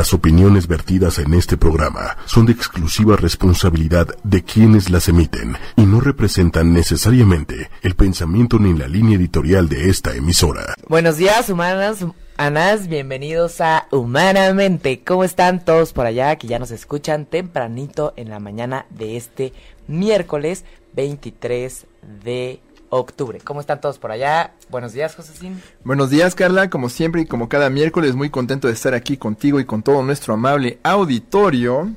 Las opiniones vertidas en este programa son de exclusiva responsabilidad de quienes las emiten y no representan necesariamente el pensamiento ni la línea editorial de esta emisora. Buenos días, humanas. Anas, bienvenidos a Humanamente. ¿Cómo están todos por allá que ya nos escuchan tempranito en la mañana de este miércoles 23 de octubre. ¿Cómo están todos por allá? Buenos días, Josecín. Buenos días, Carla. Como siempre y como cada miércoles, muy contento de estar aquí contigo y con todo nuestro amable auditorio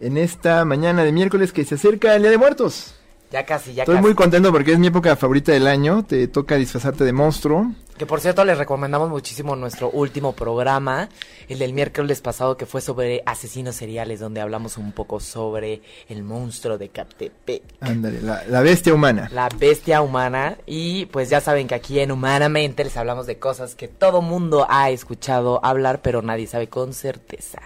en esta mañana de miércoles que se acerca el Día de Muertos. Ya casi, ya Estoy casi. muy contento porque es mi época favorita del año. Te toca disfrazarte de monstruo. Que por cierto les recomendamos muchísimo nuestro último programa, el del miércoles pasado que fue sobre asesinos seriales, donde hablamos un poco sobre el monstruo de Catepec. Ándale, la, la bestia humana. La bestia humana y pues ya saben que aquí en Humanamente les hablamos de cosas que todo mundo ha escuchado hablar pero nadie sabe con certeza.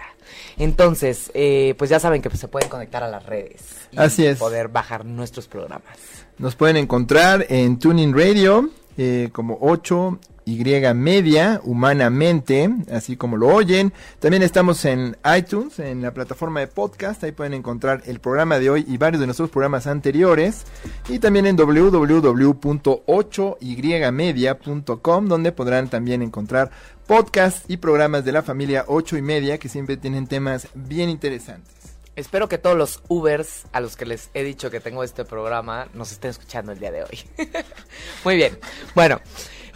Entonces, eh, pues ya saben que pues, se pueden conectar a las redes y Así es. poder bajar nuestros programas. Nos pueden encontrar en Tuning Radio eh, como 8 y media, humanamente, así como lo oyen. También estamos en iTunes, en la plataforma de podcast. Ahí pueden encontrar el programa de hoy y varios de nuestros programas anteriores. Y también en www.8ymedia.com, donde podrán también encontrar podcasts y programas de la familia 8 y media que siempre tienen temas bien interesantes. Espero que todos los Ubers a los que les he dicho que tengo este programa nos estén escuchando el día de hoy. muy bien. Bueno,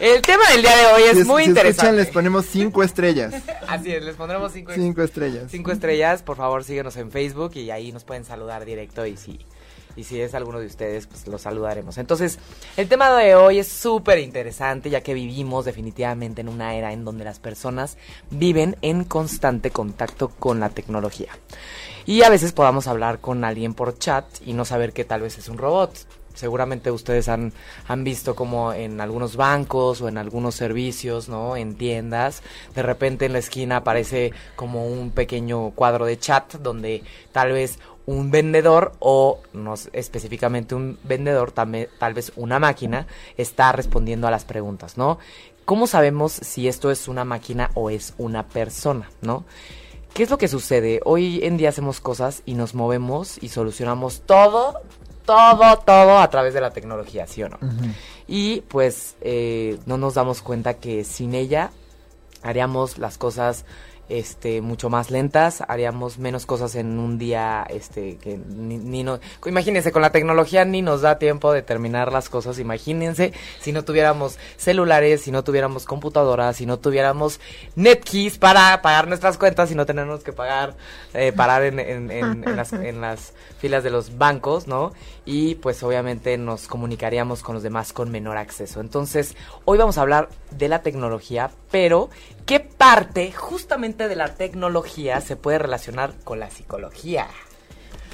el tema del día de hoy es Si muy si interesante. escuchan, les ponemos 5 estrellas. Así es, les pondremos cinco, 5 estrellas. cinco estrellas. Por favor, síguenos en Facebook y ahí nos pueden saludar directo y si, y si es alguno de ustedes, pues los saludaremos. Entonces, el tema de hoy es súper interesante ya que vivimos definitivamente en una era en donde las personas viven en constante contacto con la tecnología. Y a veces podamos hablar con alguien por chat y no saber que tal vez es un robot. Seguramente ustedes han, han visto como en algunos bancos o en algunos servicios, ¿no? En tiendas, de repente en la esquina aparece como un pequeño cuadro de chat donde tal vez un vendedor o no específicamente un vendedor, tal vez una máquina, está respondiendo a las preguntas, ¿no? ¿Cómo sabemos si esto es una máquina o es una persona, ¿no? ¿Qué es lo que sucede? Hoy en día hacemos cosas y nos movemos y solucionamos todo, todo, todo a través de la tecnología, ¿sí o no? Y pues eh, no nos damos cuenta que sin ella haríamos las cosas este mucho más lentas, haríamos menos cosas en un día este que ni, ni no imagínense con la tecnología ni nos da tiempo de terminar las cosas, imagínense si no tuviéramos celulares, si no tuviéramos computadoras, si no tuviéramos netkeys para pagar nuestras cuentas, si no tenemos que pagar eh, parar en, en, en, en las, en las filas de los bancos, ¿no? Y pues obviamente nos comunicaríamos con los demás con menor acceso. Entonces, hoy vamos a hablar de la tecnología, pero ¿qué parte justamente de la tecnología se puede relacionar con la psicología?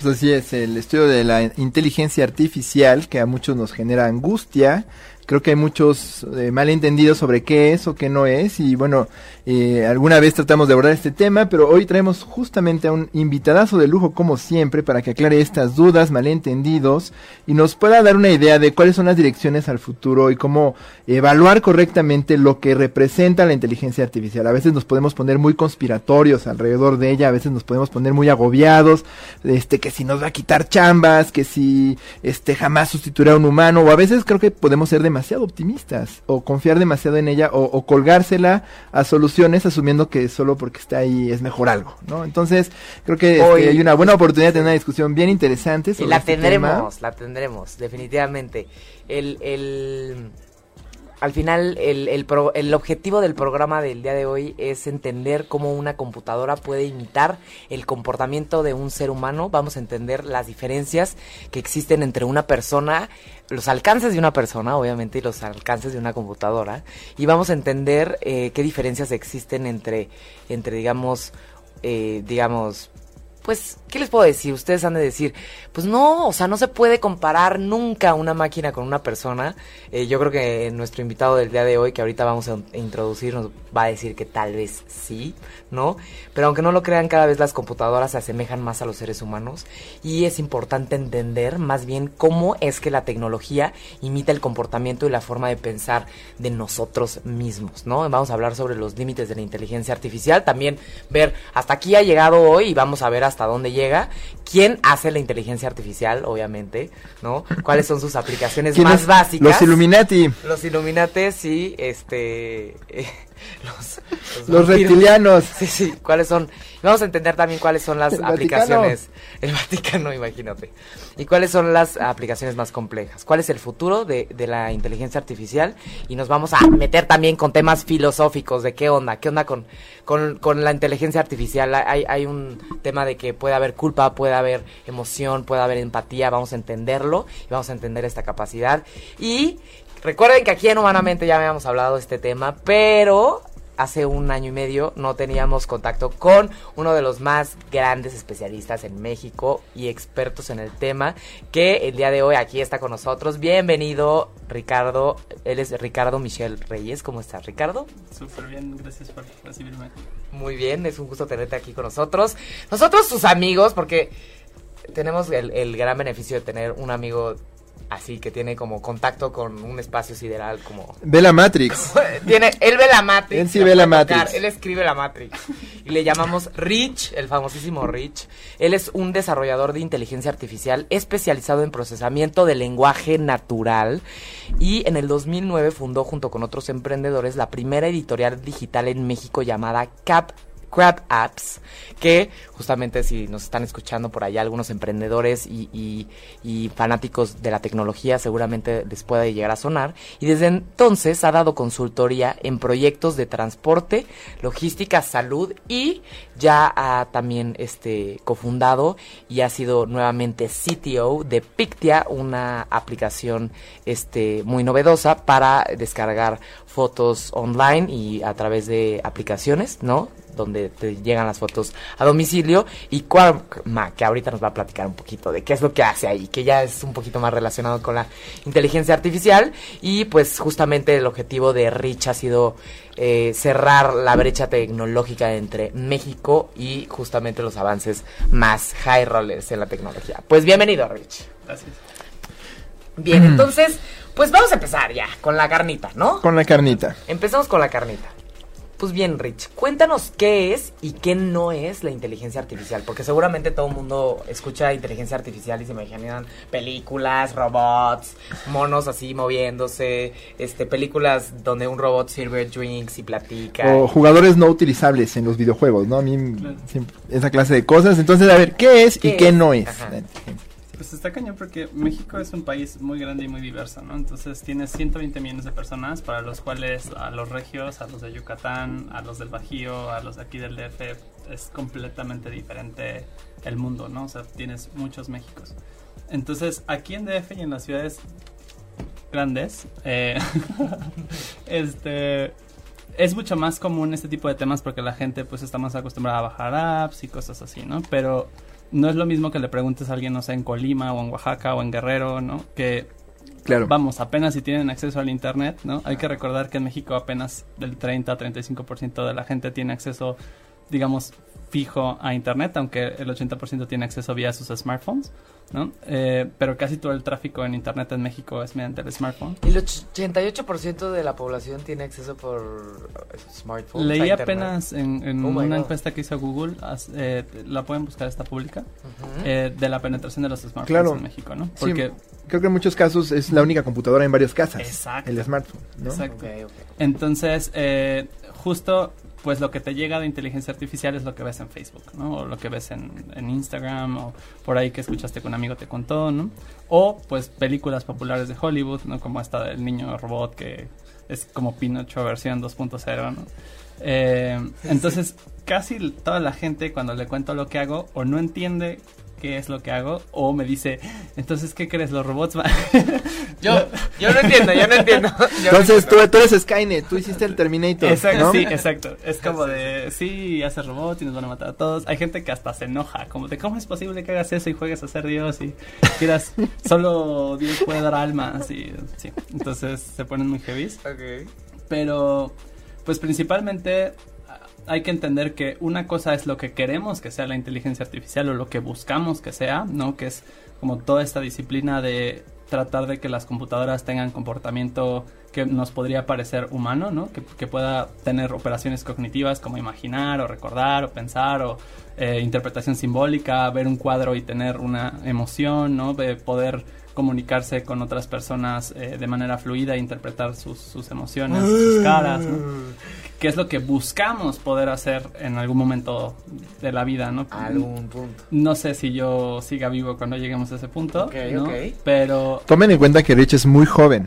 Pues así es, el estudio de la inteligencia artificial que a muchos nos genera angustia. Creo que hay muchos eh, malentendidos sobre qué es o qué no es y bueno, eh, alguna vez tratamos de abordar este tema, pero hoy traemos justamente a un invitadazo de lujo como siempre para que aclare estas dudas, malentendidos y nos pueda dar una idea de cuáles son las direcciones al futuro y cómo evaluar correctamente lo que representa la inteligencia artificial. A veces nos podemos poner muy conspiratorios alrededor de ella, a veces nos podemos poner muy agobiados, este que si nos va a quitar chambas, que si este jamás sustituirá a un humano o a veces creo que podemos ser demasiado optimistas o confiar demasiado en ella o, o colgársela a soluciones asumiendo que solo porque está ahí es mejor algo, ¿no? Entonces creo que este, Hoy- hay una buena oportunidad de tener una discusión bien interesante Y sobre la este tendremos, tema. la tendremos, definitivamente. El, el, al final, el, el, pro- el objetivo del programa del día de hoy es entender cómo una computadora puede imitar el comportamiento de un ser humano. Vamos a entender las diferencias que existen entre una persona, los alcances de una persona, obviamente, y los alcances de una computadora. Y vamos a entender eh, qué diferencias existen entre, entre digamos, eh, digamos, pues, ¿qué les puedo decir? Ustedes han de decir, pues no, o sea, no se puede comparar nunca una máquina con una persona. Eh, yo creo que nuestro invitado del día de hoy, que ahorita vamos a introducir, nos va a decir que tal vez sí, ¿no? Pero aunque no lo crean, cada vez las computadoras se asemejan más a los seres humanos y es importante entender más bien cómo es que la tecnología imita el comportamiento y la forma de pensar de nosotros mismos, ¿no? Vamos a hablar sobre los límites de la inteligencia artificial, también ver hasta aquí ha llegado hoy y vamos a ver hasta dónde llega, quién hace la inteligencia artificial, obviamente, ¿no? ¿Cuáles son sus aplicaciones más básicas? Los Illuminati. Los Illuminati, sí, este... Eh, los, reptilianos. Sí, sí, cuáles son. Vamos a entender también cuáles son las aplicaciones. El Vaticano, imagínate. Y cuáles son las aplicaciones más complejas. ¿Cuál es el futuro de, la inteligencia artificial? Y nos vamos a meter también con temas filosóficos de qué onda, qué onda con, con, la inteligencia artificial. Hay, hay un tema de que puede haber culpa, puede haber emoción, puede haber empatía. Vamos a entenderlo y vamos a entender esta capacidad. Y Recuerden que aquí en Humanamente ya habíamos hablado de este tema, pero hace un año y medio no teníamos contacto con uno de los más grandes especialistas en México y expertos en el tema, que el día de hoy aquí está con nosotros. Bienvenido, Ricardo. Él es Ricardo Michel Reyes. ¿Cómo estás, Ricardo? Súper bien, gracias por recibirme. Muy bien, es un gusto tenerte aquí con nosotros. Nosotros, sus amigos, porque tenemos el, el gran beneficio de tener un amigo así que tiene como contacto con un espacio sideral como ve la Matrix. Tiene él ve la Matrix él sí ve la Matrix. Él escribe la Matrix. Y le llamamos Rich el famosísimo Rich. Él es un desarrollador de inteligencia artificial especializado en procesamiento de lenguaje natural. Y en el 2009 fundó junto con otros emprendedores la primera editorial digital en México llamada Cap Crab Apps, que justamente si nos están escuchando por allá algunos emprendedores y, fanáticos de la tecnología seguramente les puede llegar a sonar. Y desde entonces ha dado consultoría en proyectos de transporte, logística, salud y ya ha también este, cofundado y ha sido nuevamente CTO de Pictia, una aplicación este, muy novedosa para descargar fotos online y a través de aplicaciones, ¿no? donde te llegan las fotos a domicilio y Quarkma, que ahorita nos va a platicar un poquito de qué es lo que hace ahí, que ya es un poquito más relacionado con la inteligencia artificial y pues justamente el objetivo de Rich ha sido eh, cerrar la brecha tecnológica entre México y justamente los avances más high rollers en la tecnología. Pues bienvenido Rich. Gracias. Bien, entonces, pues vamos a empezar ya con la carnita, ¿no? Con la carnita. Empezamos con la carnita. Pues bien, Rich, cuéntanos qué es y qué no es la inteligencia artificial, porque seguramente todo el mundo escucha inteligencia artificial y se imaginan películas, robots, monos así moviéndose, este películas donde un robot sirve drinks y platica. O jugadores no utilizables en los videojuegos, ¿no? A mí esa clase de cosas. Entonces, a ver, ¿qué es y qué no es? Pues está cañón porque México es un país muy grande y muy diverso, ¿no? Entonces tiene 120 millones de personas para los cuales a los regios, a los de Yucatán, a los del Bajío, a los aquí del DF es completamente diferente el mundo, ¿no? O sea, tienes muchos Méxicos. Entonces aquí en DF y en las ciudades grandes, eh, este es mucho más común este tipo de temas porque la gente pues está más acostumbrada a bajar apps y cosas así, ¿no? Pero no es lo mismo que le preguntes a alguien, no sé, en Colima o en Oaxaca o en Guerrero, ¿no? Que, claro. vamos, apenas si tienen acceso al Internet, ¿no? Hay que recordar que en México apenas del 30 a 35% de la gente tiene acceso, digamos, fijo a Internet, aunque el 80% tiene acceso vía sus smartphones. ¿No? Eh, pero casi todo el tráfico en Internet en México es mediante el smartphone. Y el 88% de la población tiene acceso por smartphone. Leí apenas en, oh una encuesta que hizo Google, eh, la pueden buscar, está pública, eh, de la penetración de los smartphones en México, ¿no? Porque creo que en muchos casos es la única computadora en varias casas. Exacto. El smartphone, ¿no? Exacto. Entonces, justo pues lo que te llega de inteligencia artificial es lo que ves en Facebook, ¿no? O lo que ves en, Instagram, o por ahí que escuchaste que un amigo te contó, ¿no? O pues películas populares de Hollywood, ¿no? Como esta del niño robot que es como Pinocho versión 2.0, ¿no? Eh, entonces, casi toda la gente cuando le cuento lo que hago o no entiende qué es lo que hago o me dice, entonces, ¿qué crees? Los robots van... Yo, yo no entiendo, yo no entiendo. Yo Entonces tú, entiendo. tú eres Skynet, tú hiciste el Terminator, Exacto, ¿no? sí, exacto. Es como de, sí, haces robots y nos van a matar a todos. Hay gente que hasta se enoja, como de, ¿cómo es posible que hagas eso y juegues a ser Dios y quieras, solo Dios puede dar almas y, sí. Entonces se ponen muy heavy. Ok. Pero, pues principalmente hay que entender que una cosa es lo que queremos que sea la inteligencia artificial o lo que buscamos que sea, ¿no? Que es como toda esta disciplina de tratar de que las computadoras tengan comportamiento que nos podría parecer humano, ¿no? Que, pueda tener operaciones cognitivas como imaginar o recordar o pensar o eh, interpretación simbólica, ver un cuadro y tener una emoción, ¿no? De poder comunicarse con otras personas eh, de manera fluida e interpretar sus, sus emociones, sus caras, ¿no? Que es lo que buscamos poder hacer en algún momento de la vida, ¿no? Algún punto. No sé si yo siga vivo cuando lleguemos a ese punto, Ok, ¿no? ok. Pero Tomen en cuenta que Rich es muy joven.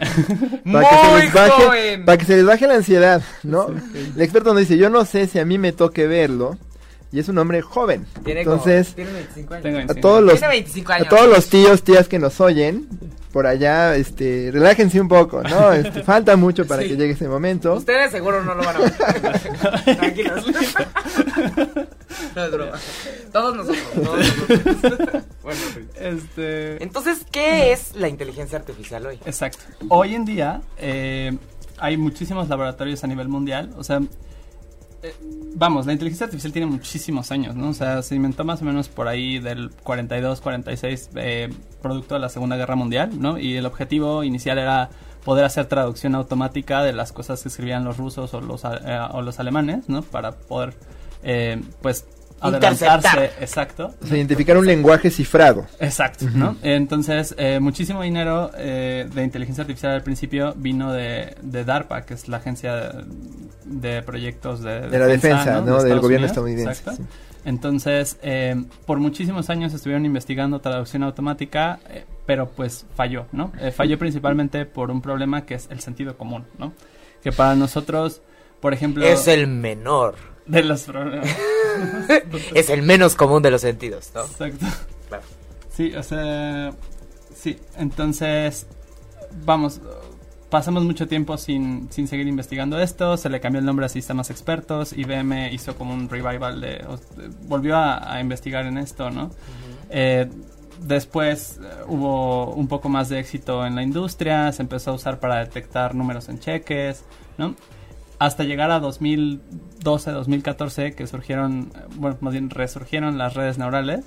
¡Muy Para que se les baje, joven! Para que se les baje la ansiedad, ¿no? El experto nos dice, yo no sé si a mí me toque verlo. Y es un hombre joven. Tiene Entonces, como, tiene 25 años. tengo a 25. todos los, Tiene 25 a años. todos los tíos, tías que nos oyen, por allá, este, relájense un poco, ¿no? Este, falta mucho para Sí. que llegue ese momento. Ustedes seguro no lo van a ver. Tranquilos. no es broma. Todos nosotros. Todos nosotros. bueno. Este, Entonces, ¿qué es la inteligencia artificial hoy? Exacto. Hoy en día eh, hay muchísimos laboratorios a nivel mundial. O sea, eh, vamos, la inteligencia artificial tiene muchísimos años, ¿no? O sea, se inventó más o menos por ahí del 42, 46, eh, producto de la Segunda Guerra Mundial, ¿no? Y el objetivo inicial era poder hacer traducción automática de las cosas que escribían los rusos o los, eh, o los alemanes, ¿no? Para poder, eh, pues, adelantarse. Exacto. O sea, identificar un lenguaje cifrado. Exacto, ¿no? Entonces, eh, muchísimo dinero eh, de inteligencia artificial al principio vino de, de DARPA, que es la agencia de proyectos de, De la defensa, ¿no? De Del gobierno Unidos. estadounidense, Exacto. sí. Entonces, eh, por muchísimos años estuvieron investigando traducción automática, eh, pero pues falló, ¿no? Eh, falló principalmente por un problema que es el sentido común, ¿no? Que para nosotros, por ejemplo, Es el menor. de los problemas. Es el menos común de los sentidos, ¿no? Exacto. Claro. Sí, o sea, sí, entonces, vamos, pasamos mucho tiempo sin, sin seguir investigando esto, se le cambió el nombre a sistemas expertos, IBM hizo como un revival de, volvió a, a investigar en esto, ¿no? Eh, después eh, hubo un poco más de éxito en la industria, se empezó a usar para detectar números en cheques, ¿no? Hasta llegar a 2012, 2014, que surgieron, bueno, más bien resurgieron las redes neurales.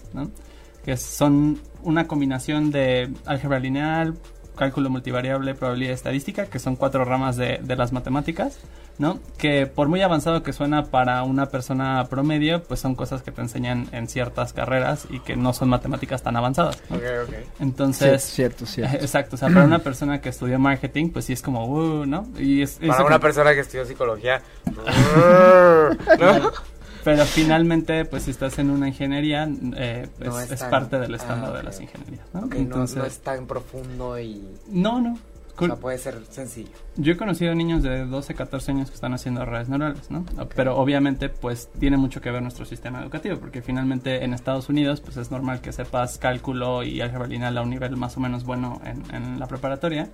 Que son una combinación de álgebra lineal, cálculo multivariable, probabilidad estadística, que son cuatro ramas de, de las matemáticas, ¿no? Que por muy avanzado que suena para una persona promedio, pues son cosas que te enseñan en ciertas carreras y que no son matemáticas tan avanzadas. ¿no? Ok, ok. Entonces, Sí, cierto, cierto. Exacto, o sea, para una persona que estudió marketing, pues sí es como, uh, ¿no? Y es, Para una persona que estudió psicología. ¿no? Pero finalmente, pues si estás en una ingeniería, eh, pues, No es es, tan- parte del ah, estándar ok. de las ingenierías, ¿no? Ok, no- Entonces, no, es tan profundo y. no, no. O Cool. sea, puede ser sencillo. Yo he conocido niños de 12, 14 años que están haciendo redes neurales, ¿no? Pero obviamente, pues tiene mucho que ver nuestro sistema educativo, porque finalmente en Estados Unidos, pues es normal que sepas cálculo y álgebra lineal a un nivel más o menos bueno en, en la preparatoria,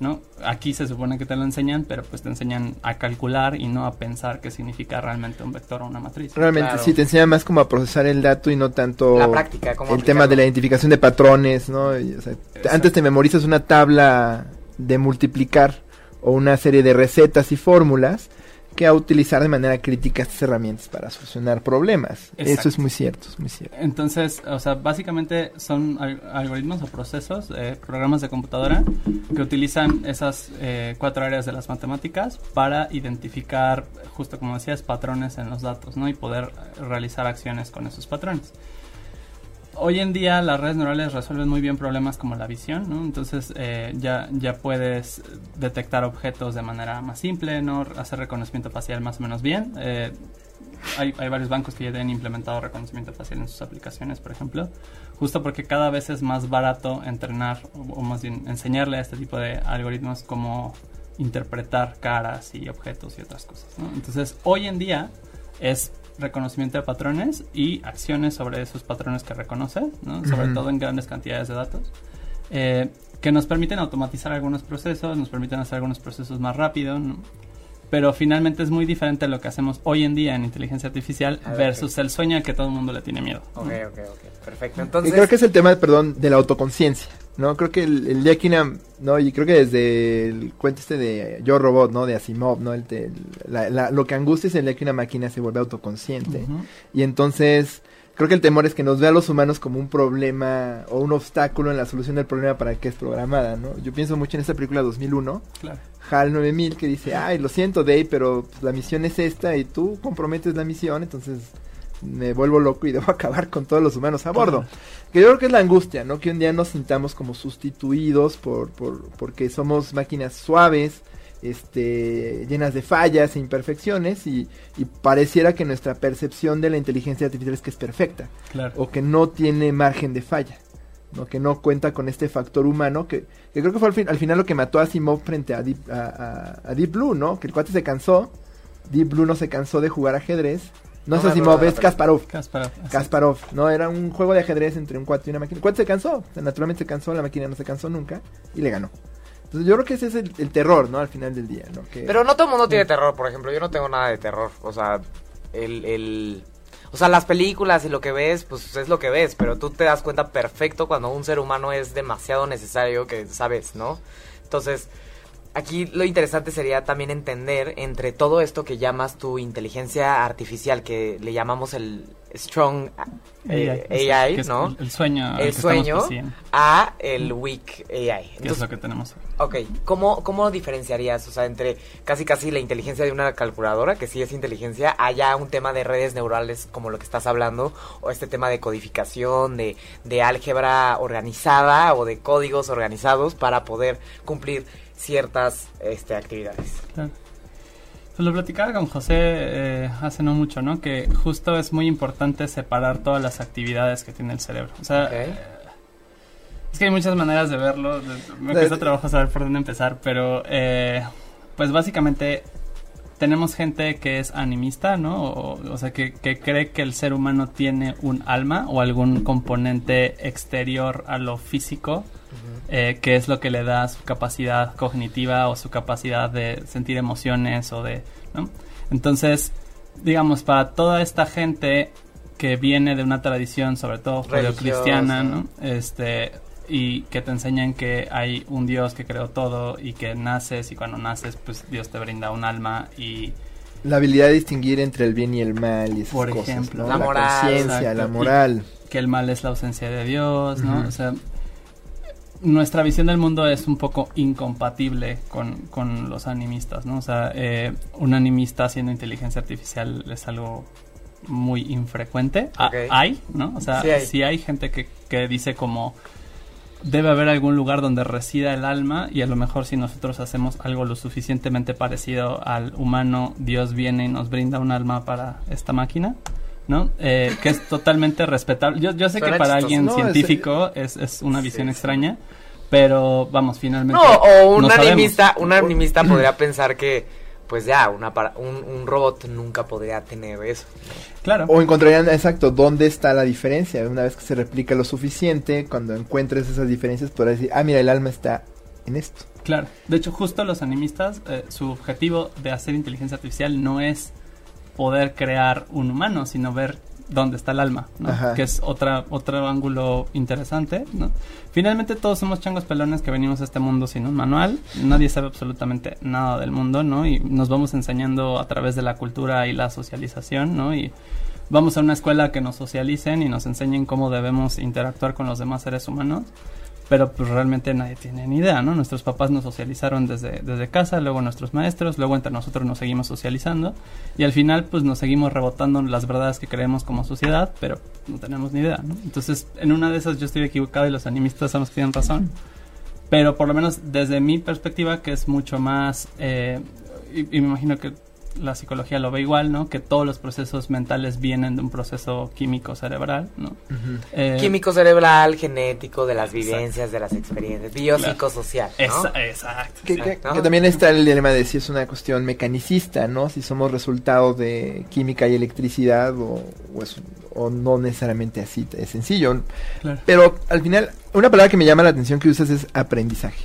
¿no? Aquí se supone que te lo enseñan, pero pues te enseñan a calcular y no a pensar qué significa realmente un vector o una matriz. Realmente Claro. sí, te enseña más como a procesar el dato y no tanto La práctica, cómo el tema de la aplicarlo. identificación de patrones, ¿no? Y, o sea, te- antes te memorizas una tabla de multiplicar o una serie de recetas y fórmulas que a utilizar de manera crítica estas herramientas para solucionar problemas. Eso es muy cierto, es muy cierto. Entonces, o sea, básicamente son al- algoritmos o procesos, eh, programas de computadora que utilizan esas eh, cuatro áreas de las matemáticas para identificar, justo como decías, patrones en los datos, ¿no? Y poder realizar acciones con esos patrones. Hoy en día las redes neurales resuelven muy bien problemas como la visión. Entonces eh, ya, ya puedes detectar objetos de manera más simple, ¿no? Hacer reconocimiento facial más o menos bien. Eh, hay, hay varios bancos que ya han implementado reconocimiento facial en sus aplicaciones, por ejemplo, justo porque cada vez es más barato entrenar o, más bien enseñarle a este tipo de algoritmos cómo interpretar caras y objetos y otras cosas. Entonces, hoy en día es reconocimiento de patrones y acciones sobre esos patrones que reconoce, ¿no? sobre todo en grandes cantidades de datos. eh, que nos permiten automatizar algunos procesos, nos permiten hacer algunos procesos más rápido, ¿no? pero finalmente es muy diferente a lo que hacemos hoy en día en inteligencia artificial A ver, versus el sueño al que todo el mundo le tiene miedo. ¿no? Ok, ok, ok. Perfecto. Y Entonces, creo que es el tema, perdón, de la autoconciencia, ¿no? Creo que el, el una- ¿no? Y creo que desde el cuento este de Yo Robot, ¿no? De Asimov, ¿no? El la- la- lo que angustia es el día que una máquina se vuelve autoconsciente. Y entonces, creo que el temor es que nos vea a los humanos como un problema o un obstáculo en la solución del problema para el que es programada, ¿no? Yo pienso mucho en esta película 2001, Claro. HAL 9000, que dice, ay, lo siento, Dave, pero pues, la misión es esta y tú comprometes la misión, entonces me vuelvo loco y debo acabar con todos los humanos a bordo. Que yo creo que es la angustia, ¿no? Que un día nos sintamos como sustituidos por, por porque somos máquinas suaves, este, llenas de fallas e imperfecciones y, y pareciera que nuestra percepción de la inteligencia artificial es que es perfecta Claro. o que no tiene margen de falla, ¿no? que no cuenta con este factor humano que, que creo que fue al, fin- al final lo que mató a Asimov frente a Deep, a, a- a Deep Blue, ¿no? Que el cuate se cansó, Deep Blue no se cansó de jugar ajedrez, no, Asimov, de la es Kasparov. Kasparov. así. Kasparov, ¿no? Era un juego de ajedrez entre un cuate y una máquina. El cuate se cansó, o sea, naturalmente se cansó, la máquina no se cansó nunca y le ganó. Entonces yo creo que ese es el, el terror, ¿no? Al final del día, ¿no? Que, Pero no todo el mundo tiene terror, por ejemplo. Yo no tengo nada de terror. O sea, el, el... O sea, las películas y lo que ves, pues es lo que ves. Pero tú te das cuenta perfecto cuando un ser humano es demasiado necesario que sabes, ¿no? Entonces, aquí lo interesante sería también entender entre todo esto que llamas tu inteligencia artificial, que le llamamos el Strong eh, AI, AI, que es ¿no? el, sueño. El sueño a el Weak AI. que es Entonces, lo que tenemos. Ok, ¿cómo, ¿cómo diferenciarías, o sea, entre casi casi la inteligencia de una calculadora, que sí es inteligencia, allá un tema de redes neurales como lo que estás hablando, o este tema de codificación, de, de álgebra organizada o de códigos organizados para poder cumplir ciertas este, actividades? Pues lo platicaba con José eh, hace no mucho, ¿no? Que justo es muy importante separar todas las actividades que tiene el cerebro. O sea, eh, es que hay muchas maneras de verlo. Me cuesta trabajo saber por dónde empezar, pero eh, pues básicamente tenemos gente que es animista, ¿no? O, o sea, que, que cree que el ser humano tiene un alma o algún componente exterior a lo físico eh, que es lo que le da su capacidad cognitiva o su capacidad de sentir emociones o de, ¿no? Entonces, digamos, para toda esta gente que viene de una tradición, sobre todo cristiana, ¿no? Este, y que te enseñan que hay un Dios que creó todo y que naces y cuando naces, pues Dios te brinda un alma y La habilidad de distinguir entre el bien y el mal y esas Por cosas, ejemplo. ¿no? La moral, conciencia, exacto. la moral. que el mal es la ausencia de Dios, ¿no? O sea, nuestra visión del mundo es un poco incompatible con, con los animistas, ¿no? O sea, eh, un animista haciendo inteligencia artificial es algo muy infrecuente. Ah, hay, ¿no? O sea, Sí hay. sí hay gente que, que dice como debe haber algún lugar donde resida el alma y a lo mejor si nosotros hacemos algo lo suficientemente parecido al humano, Dios viene y nos brinda un alma para esta máquina, ¿no? Eh, que es totalmente respetable. Yo, yo sé Suena que para chistoso. alguien No, científico es, es una visión sí. extraña, pero vamos, finalmente... No, o un no sabemos. animista, un animista podría pensar que, pues ya, una para- un, un robot nunca podría tener eso. Claro. O encontrarían, exacto, dónde está la diferencia. Una vez que se replica lo suficiente, cuando encuentres esas diferencias, podrás decir, ah, mira, el alma está en esto. Claro, de hecho justo los animistas, eh, su objetivo de hacer inteligencia artificial no es poder crear un humano, sino ver dónde está el alma, ¿no? Que es otra, otro ángulo interesante. ¿no? Finalmente todos somos changos pelones que venimos a este mundo sin un manual, nadie sabe absolutamente nada del mundo, ¿no? Y nos vamos enseñando a través de la cultura y la socialización, ¿no? Y vamos a una escuela que nos socialicen y nos enseñen cómo debemos interactuar con los demás seres humanos pero pues realmente nadie tiene ni idea, ¿no? Nuestros papás nos socializaron desde, desde casa, luego nuestros maestros, luego entre nosotros nos seguimos socializando y al final pues nos seguimos rebotando las verdades que creemos como sociedad, pero no tenemos ni idea, ¿no? Entonces en una de esas yo estoy equivocado y los animistas son los que tienen razón, pero por lo menos desde mi perspectiva que es mucho más, eh, y, y me imagino que la psicología lo ve igual, ¿no? Que todos los procesos mentales vienen de un proceso químico cerebral, ¿no? Eh, químico cerebral, genético, de las vivencias, de las experiencias, biopsicosocial, ¿no? exacto. Que, que, también está el dilema de si es una cuestión mecanicista, ¿no? Si somos resultado de química y electricidad o, o, no necesariamente así, es sencillo. Pero al final, una palabra que me llama la atención que usas es aprendizaje.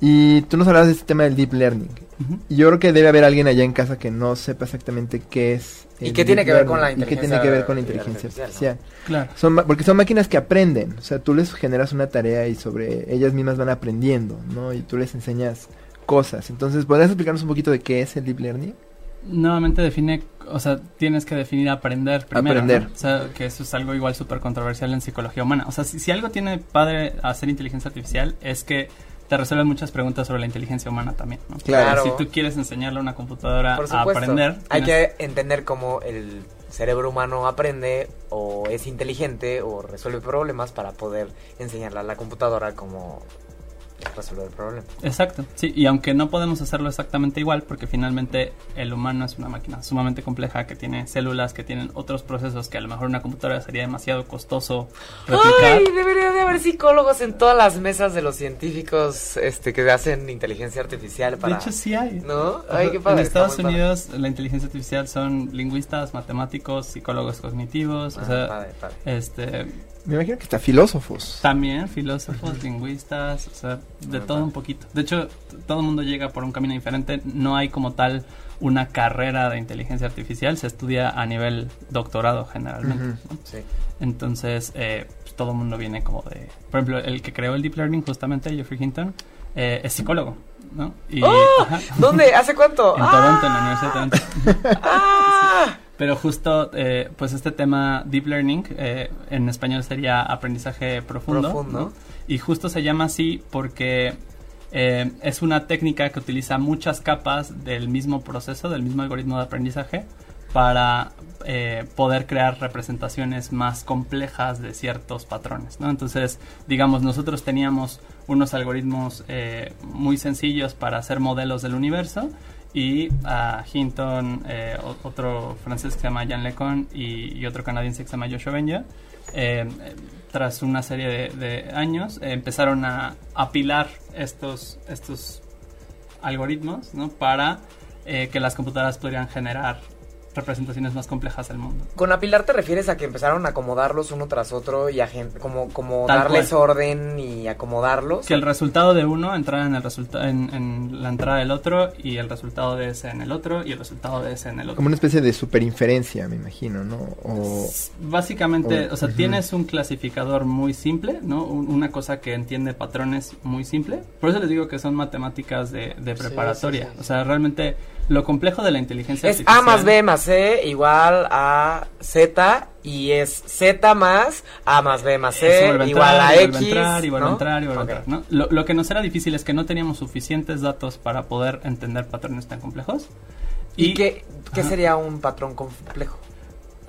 Y tú nos hablabas de este tema del deep learning. Y yo creo que debe haber alguien allá en casa que no sepa exactamente qué es. ¿Y qué tiene que ver con la inteligencia? Y qué tiene que ver con la inteligencia artificial. Claro. Son, porque son máquinas que aprenden. O sea, tú les generas una tarea y sobre ellas mismas van aprendiendo, ¿no? Y tú les enseñas cosas. Entonces, ¿podrías explicarnos un poquito de qué es el deep learning? Nuevamente define, o sea, tienes que definir aprender primero. Aprender. O sea, que eso es algo igual súper controversial en psicología humana. O sea, si, si algo tiene padre hacer inteligencia artificial es que te resuelven muchas preguntas sobre la inteligencia humana también. ¿no? Claro. Si tú quieres enseñarle a una computadora a aprender. Hay que entender cómo el cerebro humano aprende o es inteligente o resuelve problemas para poder enseñarle a la computadora cómo resolver el problema. Exacto, sí, y aunque no podemos hacerlo exactamente igual, porque finalmente el humano es una máquina sumamente compleja que tiene células, que tienen otros procesos que a lo mejor una computadora sería demasiado costoso replicar. Ay, debería de haber psicólogos en todas las mesas de los científicos este, que hacen inteligencia artificial para... De hecho sí hay. ¿No? Ay, qué padre, en Estados Unidos la inteligencia artificial son lingüistas, matemáticos, psicólogos cognitivos, o ah, sea, este me imagino que está filósofos. También filósofos, lingüistas, o sea, de todo un poquito. De hecho, todo el mundo llega por un camino diferente. No hay como tal una carrera de inteligencia artificial. Se estudia a nivel doctorado generalmente. sí. Entonces, eh, pues, todo el mundo viene como de... Por ejemplo, el que creó el Deep Learning, justamente, Jeffrey Hinton, eh, es psicólogo. ¿no? Y, ¡Oh! ¿Dónde? ¿Hace cuánto? En Toronto, en la Universidad de Toronto. ¡Ah! Pero justo, eh, pues este tema Deep Learning, eh, en español sería aprendizaje profundo. profundo. Y justo se llama así porque eh, es una técnica que utiliza muchas capas del mismo proceso, del mismo algoritmo de aprendizaje, para poder crear representaciones más complejas de ciertos patrones. ¿no? Entonces, digamos, nosotros teníamos unos algoritmos muy sencillos para hacer modelos del universo y a Hinton, eh, otro francés que se llama Jean Lecon y, otro canadiense que se llama Joshua Benja, eh, tras una serie de, años eh, empezaron a apilar estos, estos algoritmos ¿no? para que las computadoras pudieran generar representaciones más complejas del mundo. Con apilar te refieres a que empezaron a acomodarlos uno tras otro y a como, como darles orden y acomodarlos. Que el resultado de uno entrara en, el resulta en, la entrada del otro y el resultado de ese en el otro y el resultado de ese en el otro. Como una especie de superinferencia, me imagino, ¿no? O, Básicamente, o, sea, tienes un clasificador muy simple, ¿no? una cosa que entiende patrones muy simple. Por eso les digo que son matemáticas de, preparatoria. o sea, realmente lo complejo de la inteligencia es A más B más C igual a Z y es Z más A más B más C igual a X. Entrar, igual a entrar, igual a entrar, ¿no? Lo, lo, que nos era difícil es que no teníamos suficientes datos para poder entender patrones tan complejos. ¿Y, qué, qué sería un patrón complejo?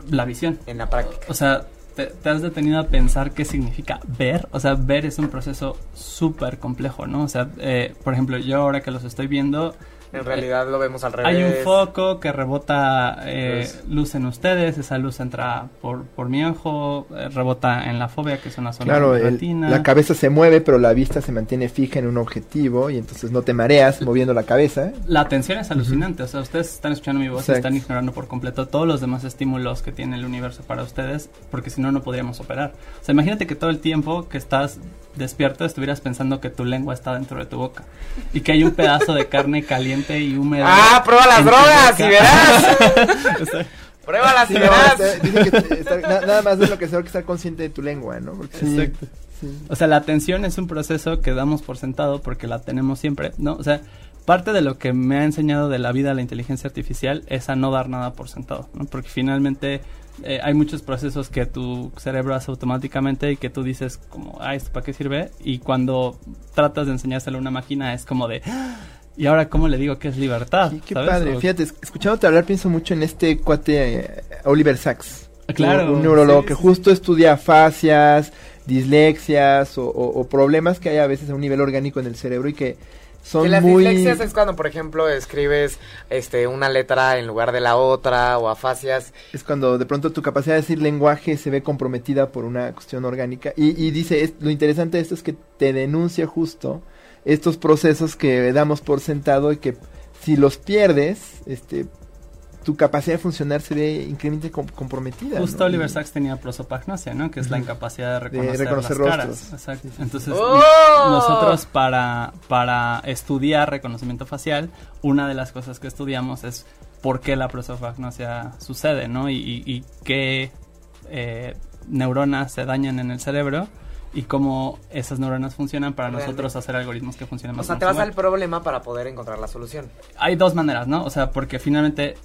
La visión. En la práctica. O sea, te, has detenido a pensar qué significa ver. O sea, ver es un proceso súper complejo, ¿no? O sea, eh, por ejemplo, yo ahora que los estoy viendo en realidad lo vemos al revés. Hay un foco que rebota eh, luz en ustedes, esa luz entra por, por mi ojo, eh, rebota en la fobia, que es una zona claro, la cabeza se mueve, pero la vista se mantiene fija en un objetivo y entonces no te mareas moviendo la cabeza. La atención es alucinante, o sea, ustedes están escuchando mi voz y están ignorando por completo todos los demás estímulos que tiene el universo para ustedes, porque si no, no podríamos operar. O sea, imagínate que todo el tiempo que estás despierto estuvieras pensando que tu lengua está dentro de tu boca y que hay un pedazo de carne caliente y húmeda. Ah, prueba las drogas y verás. Pruébalas y verás. nada más es lo que que estar consciente de tu lengua, ¿no? Exacto. O sea, la atención es un proceso que damos por sentado porque la tenemos siempre, ¿no? O sea, parte de lo que me ha enseñado de la vida la inteligencia artificial es a no dar nada por sentado, ¿no? Porque finalmente eh, hay muchos procesos que tu cerebro hace automáticamente y que tú dices como, ah, ¿esto para qué sirve? Y cuando tratas de enseñárselo a una máquina es como de, ah, ¿y ahora cómo le digo que es libertad? qué padre, fíjate, escuchándote hablar pienso mucho en este cuate eh, Oliver Sacks. Claro. Un, neurólogo que justo estudia fascias, dislexias o, problemas que hay a veces a un nivel orgánico en el cerebro y que son que las muy... dislexias es cuando, por ejemplo, escribes este una letra en lugar de la otra o afasias. Es cuando de pronto tu capacidad de decir lenguaje se ve comprometida por una cuestión orgánica. Y, y dice, es- lo interesante de esto es que te denuncia justo estos procesos que damos por sentado y que si los pierdes, este tu capacidad de funcionar se ve increíblemente com- comprometida. Justo ¿no? Oliver Sacks tenía prosopagnosia, ¿no? Que es la incapacidad de De reconocer, reconocer las caras. rostros. Exacto. Entonces, ¡Oh! nosotros para, para estudiar reconocimiento facial, una de las cosas que estudiamos es por qué la prosopagnosia sucede, ¿no? Y, y- y qué eh, neuronas se dañan en el cerebro y cómo esas neuronas funcionan para Realmente. nosotros hacer algoritmos que funcionen O más sea, o te menos vas al problema para poder encontrar la solución. Hay dos maneras, ¿no? O sea, porque finalmente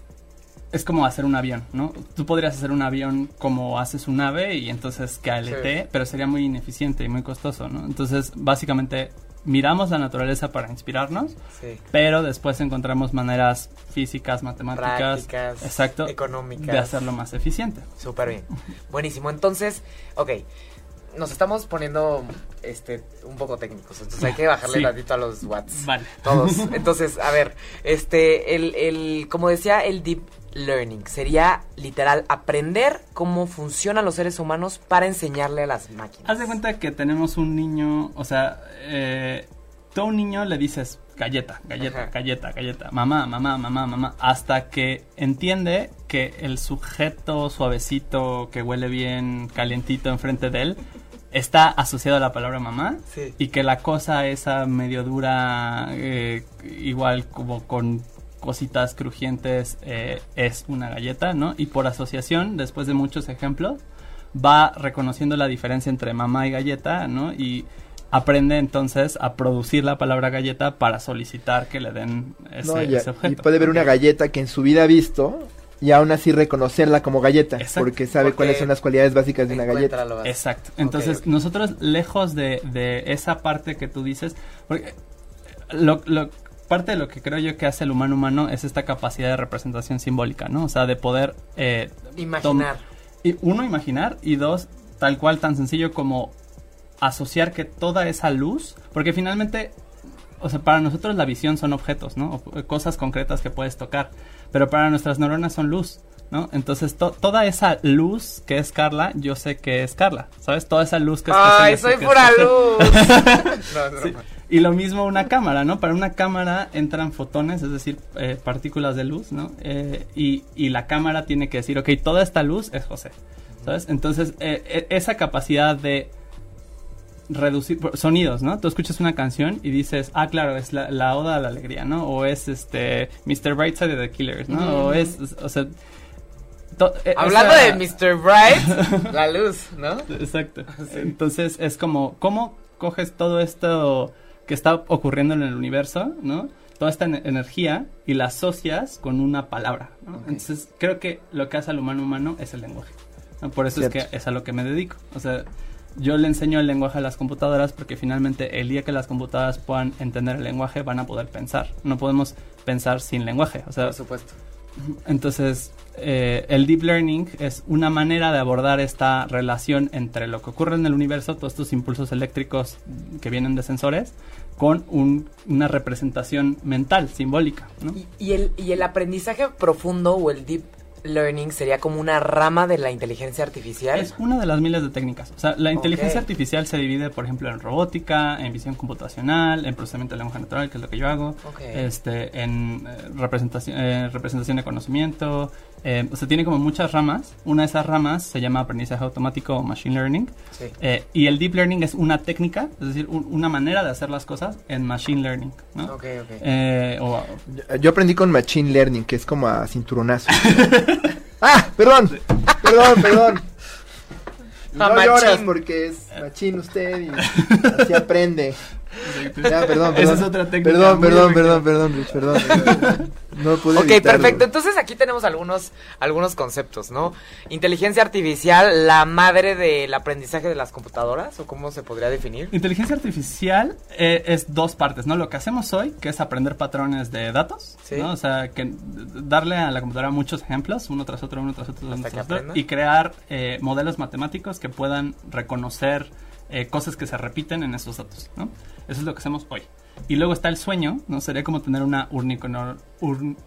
es como hacer un avión, ¿no? Tú podrías hacer un avión como haces un ave y entonces KLT, Sí. pero sería muy ineficiente y muy costoso, ¿no? Entonces, básicamente, miramos la naturaleza para inspirarnos, Sí. pero después encontramos maneras físicas, matemáticas, Prácticas, exacto, económicas. de hacerlo más eficiente. Súper bien. Buenísimo. Entonces, ok. Nos estamos poniendo este un poco técnicos. Entonces hay que bajarle Sí. tantito a los watts. Vale. Todos. Entonces, a ver, este, el, el, como decía, el deep learning sería literal aprender cómo funcionan los seres humanos para enseñarle a las máquinas. Haz de cuenta que tenemos un niño, o sea, eh, tú a un niño le dices galleta, galleta, Ajá. galleta, galleta, mamá, mamá, mamá, mamá, hasta que entiende que el sujeto suavecito que huele bien, calientito enfrente de él, está asociado a la palabra mamá Sí. y que la cosa esa medio dura, eh, igual como con cositas crujientes, eh, es una galleta, ¿no? Y por asociación, después de muchos ejemplos, va reconociendo la diferencia entre mamá y galleta, ¿no? Y aprende entonces a producir la palabra galleta para solicitar que le den ese, No, y, ese y objeto. puede ver una galleta que en su vida ha visto y aún así reconocerla como galleta, Exacto. porque sabe Porque cuáles son las cualidades básicas de una galleta. Exacto. Entonces, nosotros, lejos de, de esa parte que tú dices, porque lo, lo- parte de lo que creo yo que hace el humano humano es esta capacidad de representación simbólica, ¿no? O sea, de poder... eh, Imaginar. y uno, imaginar, y dos, tal cual, tan sencillo como asociar que toda esa luz, porque finalmente, o sea, para nosotros la visión son objetos, ¿no? O, eh, cosas concretas que puedes tocar, pero para nuestras neuronas son luz, ¿no? Entonces, to- toda esa luz que es Carla, yo sé que es Carla, ¿sabes? Toda esa luz que es Ay, soy pura luz. No, es Sí. Y lo mismo una cámara, ¿no? Para una cámara entran fotones, es decir, eh, partículas de luz, ¿no? Eh, y, y la cámara tiene que decir, ok, toda esta luz es José, ¿sabes? Entonces, eh, eh, esa capacidad de reducir sonidos, ¿no? Tú escuchas una canción y dices, ah, claro, es la, la oda a la alegría, ¿no? O es este Mr. Brightside de The Killers, ¿no? O es, o sea... to- eh, Hablando esa- de Mr. Bright, la luz, ¿no? Exacto. Entonces es como, ¿cómo coges todo esto que está ocurriendo en el universo, ¿no? Toda esta ener- energía y la asocias con una palabra, ¿no? Entonces creo que lo que hace al humano humano es el lenguaje. ¿no? Por eso es que es a lo que me dedico. O sea, yo le enseño el lenguaje a las computadoras porque finalmente el día que las computadoras puedan entender el lenguaje van a poder pensar. No podemos pensar sin lenguaje. O sea, Por supuesto. Entonces, eh, el deep learning es una manera de abordar esta relación entre lo que ocurre en el universo, todos estos impulsos eléctricos que vienen de sensores, con un- una representación mental, simbólica. ¿no? Y, y el, y el aprendizaje profundo o el deep learning sería como una rama de la inteligencia artificial. Es una de las miles de técnicas. O sea, la inteligencia artificial se divide, por ejemplo, en robótica, en visión computacional, en procesamiento de lenguaje natural, que es lo que yo hago, este, en eh, representación, eh, representación de conocimiento. Eh, o sea, tiene como muchas ramas. Una de esas ramas se llama aprendizaje automático o machine learning. Sí. Eh, y el deep learning es una técnica, es decir, un- una manera de hacer las cosas en machine learning. ¿no? Ok, ok. Eh, o- Yo- Yo aprendí con Machine Learning, que es como a cinturonazo. ¡Ah! Perdón, perdón, perdón. A no machín. lloras porque es machín usted y así aprende. Ya, perdón, perdón. Esa es otra técnica Perdón, perdón, perdón, perdón, Rich, perdón. perdón. No pude Ok, evitarlo. perfecto. Entonces aquí tenemos algunos, algunos conceptos, ¿no? Inteligencia artificial, la madre del aprendizaje de las computadoras, o cómo se podría definir. Inteligencia artificial eh, es dos partes, ¿no? Lo que hacemos hoy, que es aprender patrones de datos, Sí. ¿no? O sea, que darle a la computadora muchos ejemplos, uno tras otro, uno tras otro, uno tras otro, y crear eh, modelos matemáticos que puedan reconocer eh, cosas que se repiten en esos datos, ¿no? Eso es lo que hacemos hoy. Y luego está el sueño, ¿no? Sería como tener una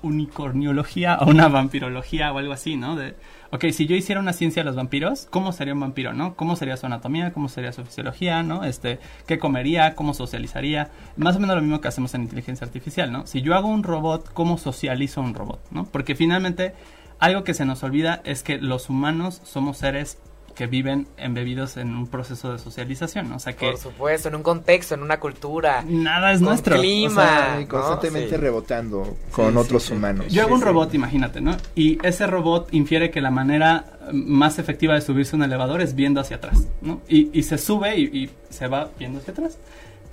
unicorniología o una vampirología o algo así, ¿no? De, ok, si yo hiciera una ciencia de los vampiros, ¿cómo sería un vampiro, no? ¿Cómo sería su anatomía? ¿Cómo sería su fisiología, no? Este, ¿qué comería? ¿Cómo socializaría? Más o menos lo mismo que hacemos en inteligencia artificial, ¿no? Si yo hago un robot, ¿cómo socializo un robot, no? Porque finalmente algo que se nos olvida es que los humanos somos seres que viven embebidos en un proceso de socialización, ¿no? O sea que Por supuesto, en un contexto, en una cultura. nada es con nuestro. clima. O sea, constantemente Sí. rebotando con Sí, otros sí, sí. humanos. Yo hago un sí. robot, imagínate, ¿no? Y ese robot infiere que la manera eh, más efectiva de subirse a un elevador es viendo hacia atrás, ¿no? Y, y se sube y, y se va viendo hacia atrás.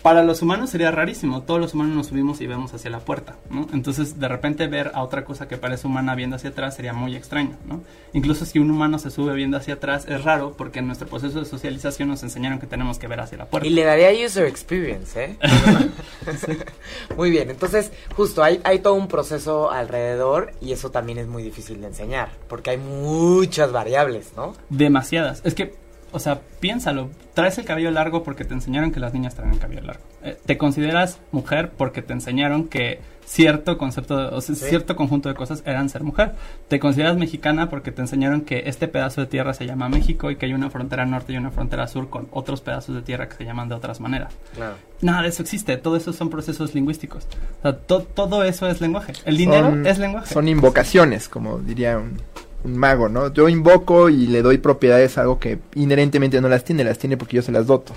Para los humanos sería rarísimo, todos los humanos nos subimos y vemos hacia la puerta, ¿no? Entonces, de repente ver a otra cosa que parece humana viendo hacia atrás sería muy extraño, ¿no? Incluso si un humano se sube viendo hacia atrás es raro porque en nuestro proceso de socialización nos enseñaron que tenemos que ver hacia la puerta. Y le daría user experience, ¿eh? muy bien, entonces, justo, hay, hay todo un proceso alrededor y eso también es muy difícil de enseñar, porque hay muchas variables, ¿no? Demasiadas. Es que, o sea, piénsalo. Traes el cabello largo porque te enseñaron que las niñas traen el cabello largo. Eh, te consideras mujer porque te enseñaron que cierto concepto, de- o sea, Sí. cierto conjunto de cosas eran ser mujer. Te consideras mexicana porque te enseñaron que este pedazo de tierra se llama México y que hay una frontera norte y una frontera sur con otros pedazos de tierra que se llaman de otras maneras. Claro. Nada de eso existe. Todo eso son procesos lingüísticos. O sea, to- todo eso es lenguaje. El dinero Son- es lenguaje. Son invocaciones, como diría un, un mago, ¿no? Yo invoco y le doy propiedades a algo que inherentemente no las tiene, las tiene porque yo se las doto.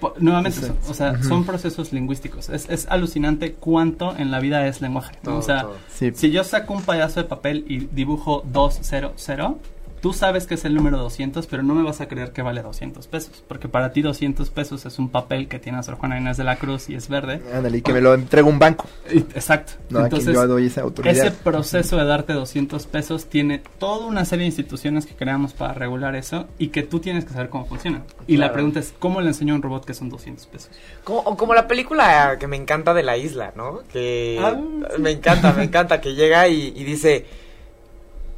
Po- Nuevamente, Exacto. son- o sea, son procesos lingüísticos. Es, es alucinante cuánto en la vida es lenguaje. ¿no? Todo, o sea. Sí. si yo saco un pedazo de papel y dibujo 200, tú sabes que es el número 200, pero no me vas a creer que vale 200 pesos. Porque para ti 200 pesos es un papel que tiene a Sor Juana Inés de la Cruz y es verde. Ándale, y que me lo entrega un banco. Y- Exacto. No, Entonces, yo doy esa autoridad. ese proceso de darte 200 pesos tiene toda una serie de instituciones que creamos para regular eso y que tú tienes que saber cómo funciona. Y la pregunta es, ¿cómo le enseño a un robot que son 200 pesos? Como, o como la película que me encanta de la isla, ¿no? Que Ah, me encanta, me encanta, que llega y, y dice,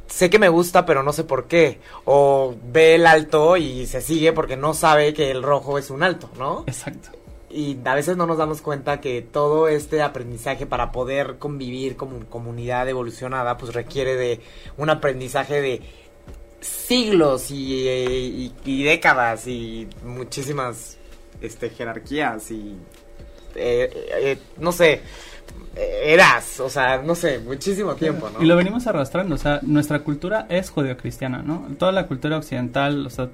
sé que me gusta, pero no sé por qué. O ve el alto y se sigue porque no sabe que el rojo es un alto, ¿no? Exacto. Y a veces no nos damos cuenta que todo este aprendizaje para poder convivir como comunidad evolucionada, pues requiere de un aprendizaje de siglos y, eh, y- y décadas y muchísimas este, jerarquías y eh, eh, no sé, eras, o sea, no sé, muchísimo tiempo, ¿no? Y lo venimos arrastrando, o sea, nuestra cultura es judeocristiana, ¿no? Toda la cultura occidental, o sea,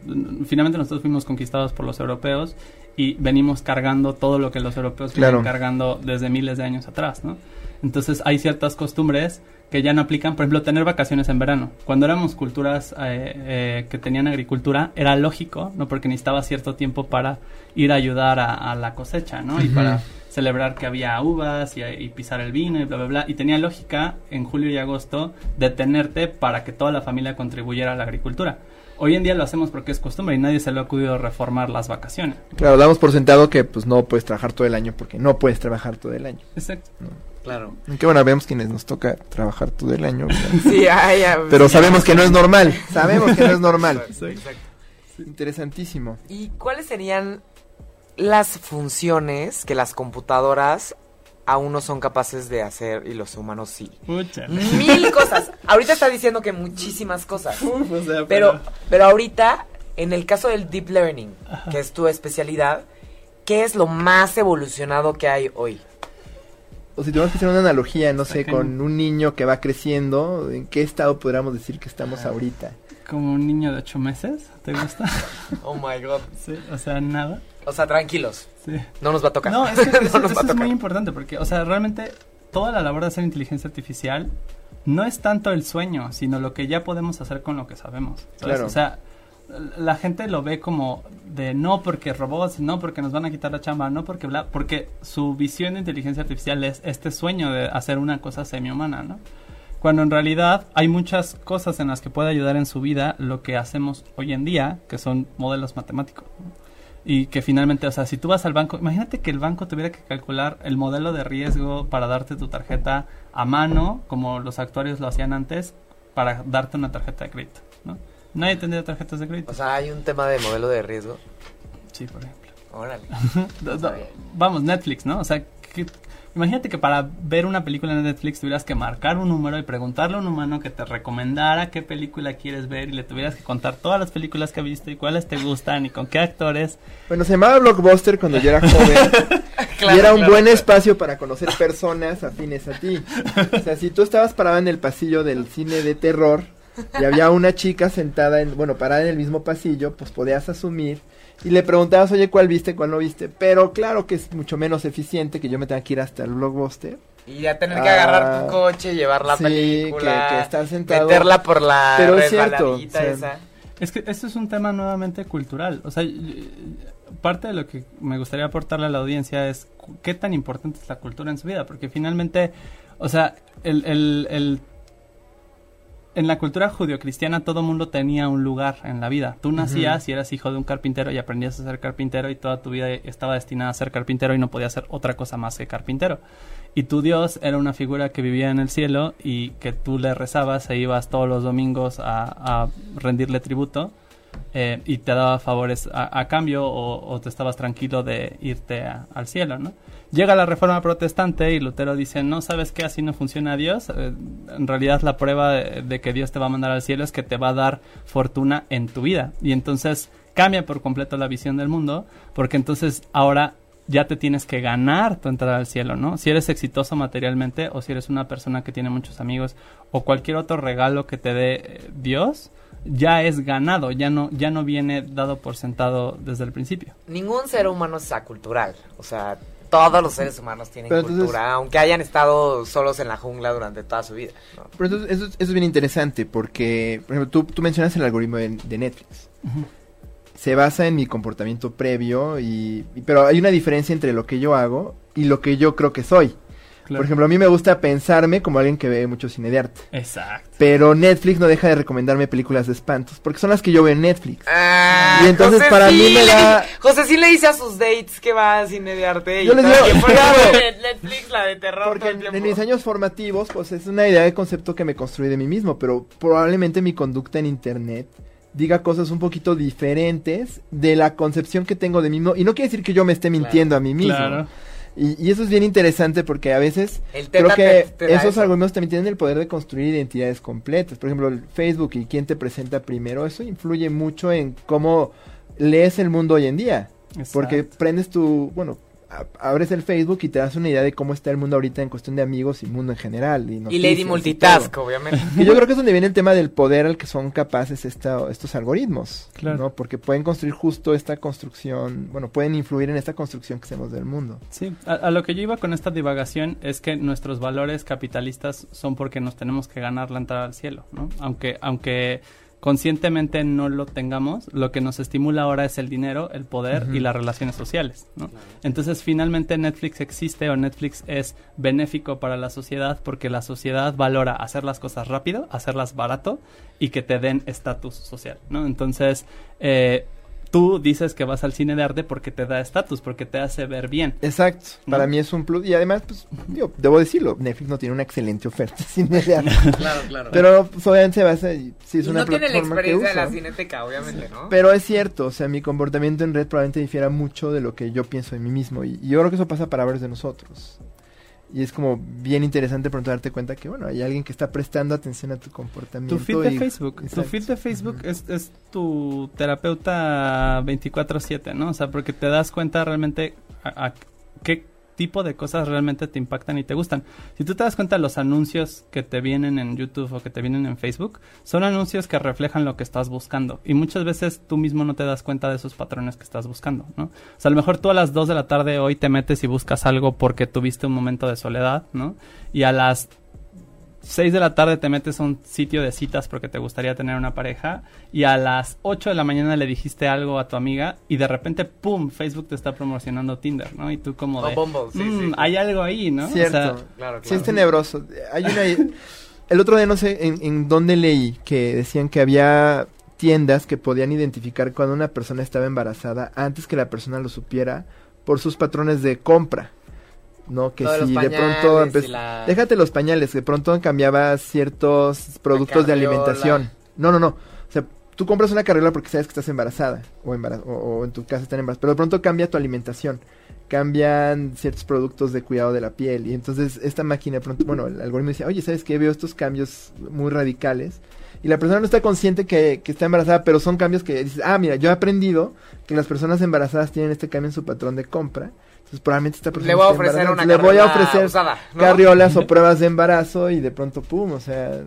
finalmente nosotros fuimos conquistados por los europeos y venimos cargando todo lo que los europeos Claro. vienen cargando desde miles de años atrás, ¿no? Entonces hay ciertas costumbres que ya no aplican, por ejemplo, tener vacaciones en verano. Cuando éramos culturas eh, eh, que tenían agricultura, era lógico, ¿no? Porque necesitaba cierto tiempo para ir a ayudar a, a la cosecha, ¿no? Y para celebrar que había uvas y, y pisar el vino y bla, bla, bla. Y tenía lógica en julio y agosto detenerte para que toda la familia contribuyera a la agricultura. Hoy en día lo hacemos porque es costumbre y nadie se le ha acudido reformar las vacaciones. Claro, damos por sentado que pues no puedes trabajar todo el año porque no puedes trabajar todo el año. Exacto. Claro. Aunque bueno, vemos quienes nos toca trabajar todo el año. Sí, ay, ay, Pero sí, sabemos que no es normal. Sabemos que no es normal. Exacto. Interesantísimo. ¿Y cuáles serían las funciones que las computadoras aún no son capaces de hacer y los humanos sí? Pucha. Mil cosas. Ahorita está diciendo que muchísimas cosas. Uf, o sea, Pero, pero ahorita, en el caso del deep learning, que es tu especialidad, ¿qué es lo más evolucionado que hay hoy? O si tenemos que hacer una analogía, no sé, con un niño que va creciendo, ¿en qué estado podríamos decir que estamos ahorita? Como un niño de ocho meses, ¿te gusta? Oh my god. sí, o sea, nada. O sea, tranquilos. Sí. No nos va a tocar. No, es que eso, no nos eso va a es tocar. muy importante porque, o sea, realmente toda la labor de hacer inteligencia artificial no es tanto el sueño, sino lo que ya podemos hacer con lo que sabemos. Claro. O sea, la gente lo ve como de no porque robots, no porque nos van a quitar la chamba, no porque bla, porque su visión de inteligencia artificial es este sueño de hacer una cosa semi-humana, ¿no? Cuando en realidad hay muchas cosas en las que puede ayudar en su vida lo que hacemos hoy en día, que son modelos matemáticos. ¿no? Y que finalmente, o sea, si tú vas al banco, imagínate que el banco tuviera que calcular el modelo de riesgo para darte tu tarjeta a mano, como los actuarios lo hacían antes, para darte una tarjeta de crédito, ¿no? Nadie tendría tarjetas de crédito. O sea, hay un tema de modelo de riesgo. sí, por ejemplo. Órale. Vamos, Netflix, ¿no? O sea, ¿qué- Imagínate que para ver una película en Netflix tuvieras que marcar un número y preguntarle a un humano que te recomendara qué película quieres ver y le tuvieras que contar todas las películas que has visto y cuáles te gustan y con qué actores. Bueno, se llamaba Blockbuster cuando yo era joven. Claro, y era un claro, buen claro. espacio para conocer personas afines a ti. O sea, si tú estabas parado en el pasillo del cine de terror y había una chica sentada, en, bueno, parada en el mismo pasillo, pues podías asumir y le preguntabas, oye, ¿cuál viste, cuál no viste? Pero claro que es mucho menos eficiente que yo me tenga que ir hasta el Blockbuster. Y ya tener que Ah, agarrar tu coche, llevar la sí, película, que- que estar sentado. meterla por la Pero es cierto, resbaladita o sea, esa. Es que esto es un tema nuevamente cultural. O sea, parte de lo que me gustaría aportarle a la audiencia es qué tan importante es la cultura en su vida. Porque finalmente, o sea, el, el- el- en la cultura judio-cristiana todo mundo tenía un lugar en la vida. Tú nacías y eras hijo de un carpintero y aprendías a ser carpintero y toda tu vida estaba destinada a ser carpintero y no podías ser otra cosa más que carpintero. Y tu Dios era una figura que vivía en el cielo y que tú le rezabas e ibas todos los domingos a, a rendirle tributo eh, y te daba favores a, cambio o, te estabas tranquilo de irte al cielo, ¿no? Llega la reforma protestante y Lutero dice, no sabes qué, así no funciona Dios. Eh, en realidad la prueba de, de que Dios te va a mandar al cielo es que te va a dar fortuna en tu vida. Y entonces cambia por completo la visión del mundo porque entonces ahora ya te tienes que ganar tu entrada al cielo, ¿no? Si eres exitoso materialmente o si eres una persona que tiene muchos amigos o cualquier otro regalo que te dé eh, Dios, ya es ganado, ya no ya no viene dado por sentado desde el principio. Ningún ser humano es acultural. O sea, todos los seres humanos tienen Pero entonces- cultura, aunque hayan estado solos en la jungla durante toda su vida. ¿no? Pero entonces, eso, es- eso es bien interesante porque, por ejemplo, tú, tú mencionas el algoritmo de, de Netflix. Se basa en mi comportamiento previo, y, y- pero hay una diferencia entre lo que yo hago y lo que yo creo que soy. Claro. Por ejemplo, a mí me gusta pensarme como alguien que ve mucho cine de arte. Exacto. Pero Netflix no deja de recomendarme películas de espantos, porque son las que yo veo en Netflix. Ah, Y entonces José para sí mí me da- José sí le dice a sus dates que va a cine de arte. y Yo les digo, claro. Netflix, la de terror Porque todo el en, tiempo. en mis años formativos, pues es una idea de concepto que me construí de mí mismo, pero probablemente mi conducta en internet diga cosas un poquito diferentes de la concepción que tengo de mí mismo. Y no quiere decir que yo me esté mintiendo a mí mismo. Claro. Y, y eso es bien interesante porque a veces El creo que te esos eso. algoritmos también tienen el poder de construir identidades completas. Por ejemplo, el Facebook y quién te presenta primero, eso influye mucho en cómo lees el mundo hoy en día. Porque prendes tu, bueno, abres el Facebook y te das una idea de cómo está el mundo ahorita en cuestión de amigos y mundo en general. Y, Y Lady y Multitask, obviamente. Que yo creo que es donde viene el tema del poder al que son capaces esta- estos algoritmos, Claro. ¿no? Porque pueden construir justo esta construcción, bueno, pueden influir en esta construcción que hacemos del mundo. Sí, a, a lo que yo iba con esta divagación es que nuestros valores capitalistas son porque nos tenemos que ganar la entrada al cielo, ¿no? Aunque, aunque conscientemente no lo tengamos, lo que nos estimula ahora es el dinero, el poder y las relaciones sociales, ¿no? Entonces, finalmente Netflix existe o Netflix es benéfico para la sociedad porque la sociedad valora hacer las cosas rápido, hacerlas barato y que te den estatus social, ¿no? Entonces, eh, tú dices que vas al cine de arte porque te da estatus, porque te hace ver bien. Exacto, ¿No? para mí es un plus. Y además, pues, digo, debo decirlo, Netflix no tiene una excelente oferta de cine de arte. Claro, claro. Pero pues, obviamente se basa, sí es y una no tiene la plataforma que experiencia de la cineteca, obviamente, ¿no? Pero es cierto, o sea, mi comportamiento en red probablemente difiera mucho de lo que yo pienso de mí mismo. Y, y yo creo que eso pasa para varios de nosotros. Y es como bien interesante pronto darte cuenta que, bueno, hay alguien que está prestando atención a tu comportamiento. Tu feed de y- Facebook, tu feed de Facebook es, es tu terapeuta 24/7, ¿no? O sea, porque te das cuenta realmente a, a qué tipo de cosas realmente te impactan y te gustan. Si tú te das cuenta los anuncios que te vienen en YouTube o que te vienen en Facebook, son anuncios que reflejan lo que estás buscando y muchas veces tú mismo no te das cuenta de esos patrones que estás buscando, ¿no? O sea, a lo mejor tú a las 2 de la tarde hoy te metes y buscas algo porque tuviste un momento de soledad, ¿no? Y a las 6 de la tarde te metes a un sitio de citas porque te gustaría tener una pareja y a las 8 de la mañana le dijiste algo a tu amiga y de repente, ¡pum!, Facebook te está promocionando Tinder, ¿no? Y tú como O de, Bumble, sí, "Mm, sí. hay algo ahí, ¿no? O Cierto. sea, Claro, claro. Sí, es tenebroso. Hay una... El otro día no sé en, en dónde leí que decían que había tiendas que podían identificar cuando una persona estaba embarazada antes que la persona lo supiera por sus patrones de compra. No, que si de pronto y la- déjate los pañales, de pronto cambiaba ciertos productos de alimentación. No, no, no. O sea, tú compras una carriola porque sabes que estás embarazada o, embara- o, o en tu casa están embarazadas, pero de pronto cambia tu alimentación. cambian ciertos productos de cuidado de la piel. Y entonces esta máquina pronto, bueno, el algoritmo dice, oye, ¿sabes qué? Veo estos cambios muy radicales. Y la persona no está consciente que, que está embarazada, pero son cambios que dices, ah, mira, yo he aprendido que las personas embarazadas tienen este cambio en su patrón de compra. Entonces probablemente esta persona Le voy a ofrecer una Le voy a ofrecer usada, ¿no? carriolas o pruebas de embarazo y de pronto, pum, o sea,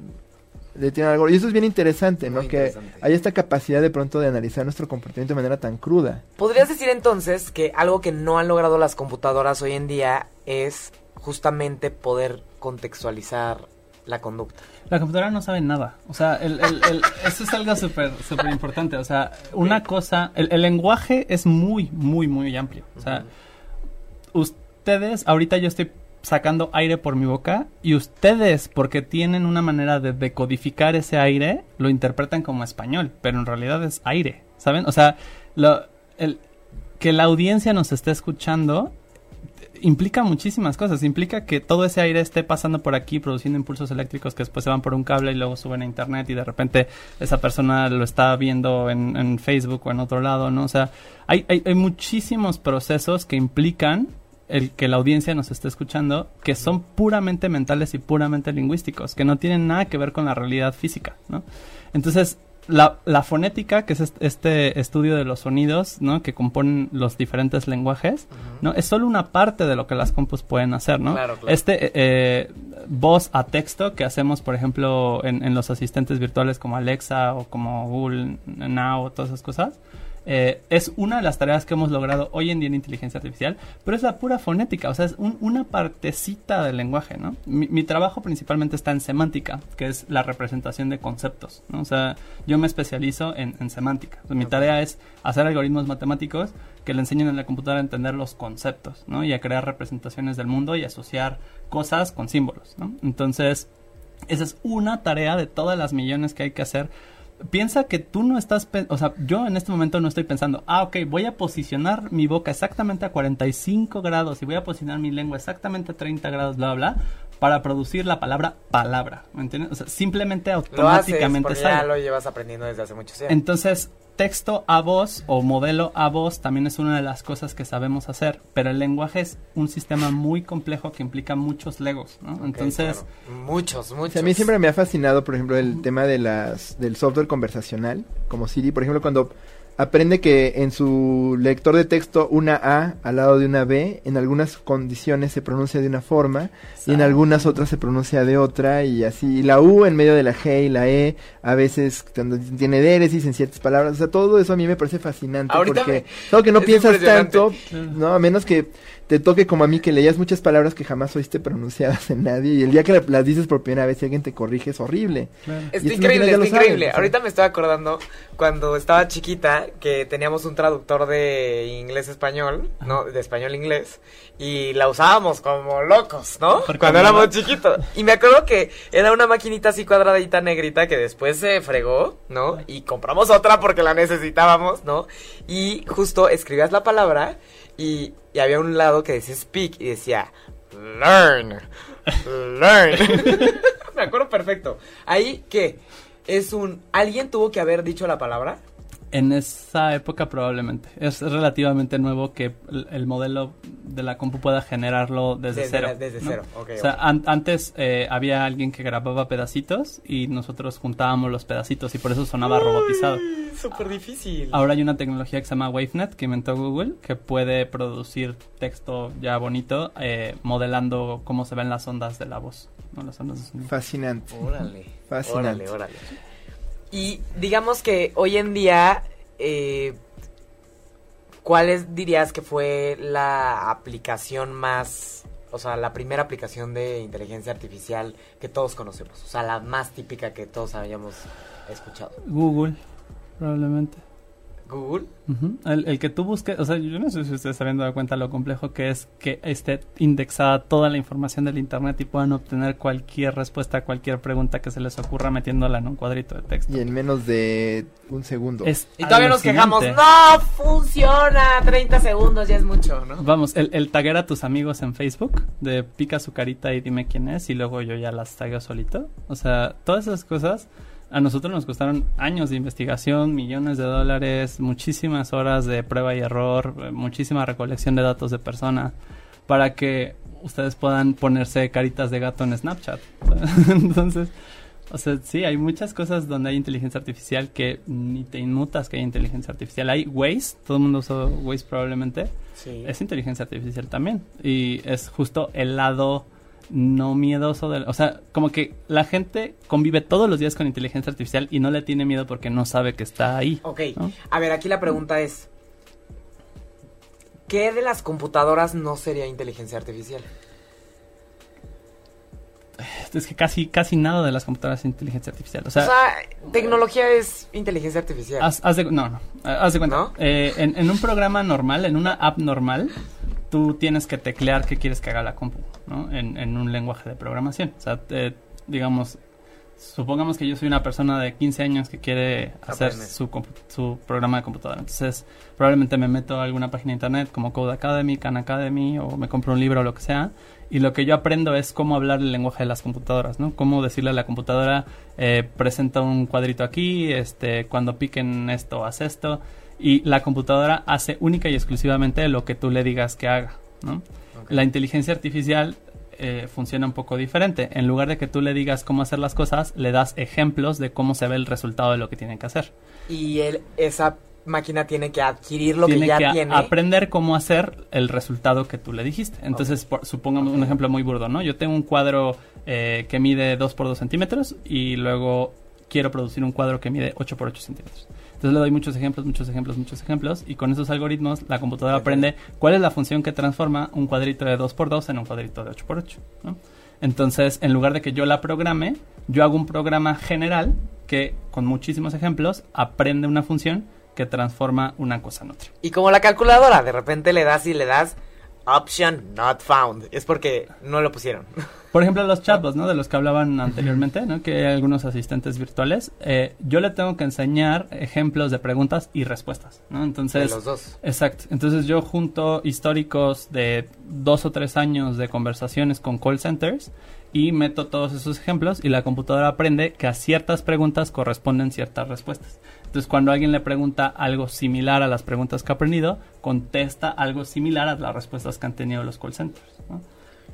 le tienen algo. Y eso es bien interesante, ¿no? Muy que interesante. hay esta capacidad de pronto de analizar nuestro comportamiento de manera tan cruda. ¿Podrías decir entonces que algo que no han logrado las computadoras hoy en día es justamente poder contextualizar la conducta? La computadora no sabe nada. O sea, el, el- el- eso es algo súper súper importante. O sea, una cosa, el, el lenguaje es muy, muy, muy amplio. O sea, ustedes, ahorita yo estoy sacando aire por mi boca y ustedes, porque tienen una manera de decodificar ese aire, lo interpretan como español, pero en realidad es aire, ¿saben? O sea, lo, el, que la audiencia nos esté escuchando implica muchísimas cosas. Implica que todo ese aire esté pasando por aquí, produciendo impulsos eléctricos que después se van por un cable y luego suben a internet y de repente esa persona lo está viendo en, Facebook o en otro lado, ¿no? O sea, hay, hay, hay muchísimos procesos que implican el que la audiencia nos esté escuchando que son puramente mentales y puramente lingüísticos, que no tienen nada que ver con la realidad física, ¿no? Entonces, la, la fonética, que es est- este estudio de los sonidos, ¿no? Que componen los diferentes lenguajes, ¿no? Es solo una parte de lo que las compus pueden hacer, ¿no? Claro, claro. Este eh, voz a texto que hacemos, por ejemplo, en, en los asistentes virtuales como Alexa o como Google Now o todas esas cosas, eh, es una de las tareas que hemos logrado hoy en día en inteligencia artificial, pero es la pura fonética, o sea, es un- una partecita del lenguaje, ¿no? Mi, mi trabajo principalmente está en semántica, que es la representación de conceptos, ¿no? O sea, yo me especializo en, en semántica. O sea, mi tarea es hacer algoritmos matemáticos que le enseñen a la computadora a entender los conceptos, ¿no? Y a crear representaciones del mundo y asociar cosas con símbolos, ¿no? Entonces, esa es una tarea de todas las millones que hay que hacer. Piensa que tú no estás, o sea, yo en este momento no estoy pensando, ah, ok, voy a posicionar mi boca exactamente a 45 grados y voy a posicionar mi lengua exactamente a 30 grados, bla, bla, bla, para producir la palabra palabra, ¿me entiendes? O sea, simplemente Lo haces automáticamente porque sale. ya lo llevas aprendiendo desde hace muchos años. Entonces, texto a voz o modelo a voz también es una de las cosas que sabemos hacer, pero el lenguaje es un sistema muy complejo que implica muchos legos, ¿no? Entonces, claro. muchos, O muchos. sea, a mí siempre me ha fascinado, por ejemplo, el tema de las del software conversacional, como Siri, por ejemplo, cuando aprende que en su lector de texto una A al lado de una B, en algunas condiciones se pronuncia de una forma y en algunas otras se pronuncia de otra y así. Y la U en medio de la G y la E a veces cuando tiene déresis en ciertas palabras. O sea, todo eso a mí me parece fascinante Ahorita porque me- que no piensas tanto, no, a menos que te toque como a mí que leías muchas palabras que jamás oíste pronunciadas en nadie y el día que la- las dices por primera vez y alguien te corrige es horrible. claro. Esto increíble, saben, increíble. Ahorita me estoy acordando cuando estaba chiquita que teníamos un traductor de inglés-español, ¿no? De español-inglés. Y la usábamos como locos, ¿no? Porque Cuando éramos chiquitos. Y me acuerdo que era una maquinita así cuadradita negrita que después se fregó, ¿no? Y compramos otra porque la necesitábamos, ¿no? Y justo escribías la palabra y, y había un lado que decía speak y decía learn. Learn. Me acuerdo perfecto. Ahí, ¿qué? Es un... ¿Alguien tuvo que haber dicho la palabra? En esa época probablemente. Es relativamente nuevo que el, el modelo de la compu pueda generarlo desde, Desde cero. la- desde ¿no? cero, ok, o sea, an- antes eh, había alguien que grababa pedacitos y nosotros juntábamos los pedacitos y por eso sonaba robotizado. Súper difícil. Ahora hay una tecnología que se llama WaveNet que inventó Google que puede producir texto ya bonito eh, modelando cómo se ven las ondas de la voz. ¿no? Las ondas de sonido. Fascinante. Órale. Fascinante. Órale, órale. Y digamos que hoy en día, eh, ¿cuál es, dirías que fue la aplicación más, o sea, la primera aplicación de inteligencia artificial que todos conocemos? O sea, la más típica que todos hayamos escuchado. Google, probablemente. Google. Ujú. el, el que tú busques, o sea, yo no sé si ustedes se habían dado cuenta lo complejo que es que esté indexada toda la información del internet y puedan obtener cualquier respuesta a cualquier pregunta que se les ocurra metiéndola en un cuadrito de texto. Y en menos de un segundo. Es Y todavía nos quejamos, no funciona, 30 segundos ya es mucho, ¿no? Vamos, el, el taguear a tus amigos en Facebook, de pica su carita y dime quién es, y luego yo ya las tagueo solito. O sea, todas esas cosas. A, nosotros nos costaron años de investigación, millones de dólares, muchísimas horas de prueba y error, eh, muchísima recolección de datos de personas para que ustedes puedan ponerse caritas de gato en Snapchat. Entonces, o sea, sí, hay muchas cosas donde hay inteligencia artificial que ni te inmutas que hay inteligencia artificial. Hay Waze, todo el mundo usa Waze probablemente. Sí. Es inteligencia artificial también. Y es justo el lado no miedoso del... O sea, como que la gente convive todos los días con inteligencia artificial y no le tiene miedo porque no sabe que está ahí. Ok, ¿no? a ver, aquí la pregunta es, ¿qué de las computadoras no sería inteligencia artificial? Es que casi, casi nada de las computadoras es inteligencia artificial. O O sea, sea, tecnología es inteligencia artificial. haz, haz de, no, no, haz de cuenta. ¿No? Eh, en, en un programa normal, en una app normal, tú tienes que teclear qué quieres que haga la compu, ¿no? En, en un lenguaje de programación. O sea, te- digamos, supongamos que yo soy una persona de 15 años que quiere hacer su, su programa de computadora. Entonces, probablemente me meto a alguna página de internet como Code Academy, Khan Academy, o me compro un libro o lo que sea. Y lo que yo aprendo es cómo hablar el lenguaje de las computadoras, ¿no? Cómo decirle a la computadora, eh, presenta un cuadrito aquí, este, cuando piquen esto, haz esto. Y la computadora hace única y exclusivamente lo que tú le digas que haga, ¿no? La inteligencia artificial eh, funciona un poco diferente. En lugar de que tú le digas cómo hacer las cosas, le das ejemplos de cómo se ve el resultado de lo que tienen que hacer. Y él, esa máquina tiene que adquirir lo tiene que ya que tiene. aprender cómo hacer el resultado que tú le dijiste. Entonces, por- supongamos un ejemplo muy burdo, ¿no? Yo tengo un cuadro eh, que mide 2 por 2 centímetros y luego quiero producir un cuadro que mide 8 por 8 centímetros. Entonces le doy muchos ejemplos, muchos ejemplos, muchos ejemplos y con esos algoritmos la computadora aprende cuál es la función que transforma un cuadrito de 2 por 2 en un cuadrito de 8 por 8. ¿no? Entonces, en lugar de que yo la programe, yo hago un programa general que con muchísimos ejemplos aprende una función que transforma una cosa en otra. Y como la calculadora, de repente le das y le das option not found. Es porque no lo pusieron. Por ejemplo, los chatbots, ¿no? De los que hablaban anteriormente, ¿no? Que hay algunos asistentes virtuales. Eh, yo le tengo que enseñar ejemplos de preguntas y respuestas, ¿no? Entonces... de los dos. Exacto. Entonces yo junto históricos de dos o tres años de conversaciones con call centers y meto todos esos ejemplos y la computadora aprende que a ciertas preguntas corresponden ciertas respuestas. Entonces cuando alguien le pregunta algo similar a las preguntas que ha aprendido, contesta algo similar a las respuestas que han tenido los call centers. ¿no?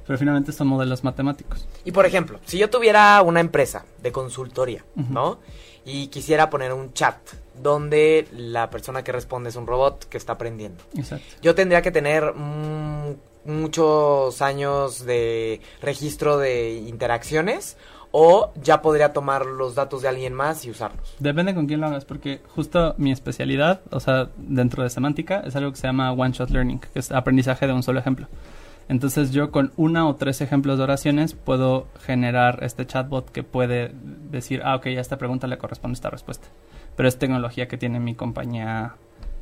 Pero finalmente son modelos matemáticos. Y por ejemplo, si yo tuviera una empresa de consultoría. ¿no? Y quisiera poner un chat donde la persona que responde es un robot que está aprendiendo. Exacto. Yo tendría que tener mm, muchos años de registro de interacciones o ya podría tomar los datos de alguien más y usarlos. Depende con quién lo hagas, porque justo mi especialidad, o sea, dentro de semántica, es algo que se llama One Shot Learning, que es aprendizaje de un solo ejemplo. Entonces yo con una o tres ejemplos de oraciones puedo generar este chatbot que puede decir, ah, ok, a esta pregunta le corresponde esta respuesta. Pero es tecnología que tiene mi compañía,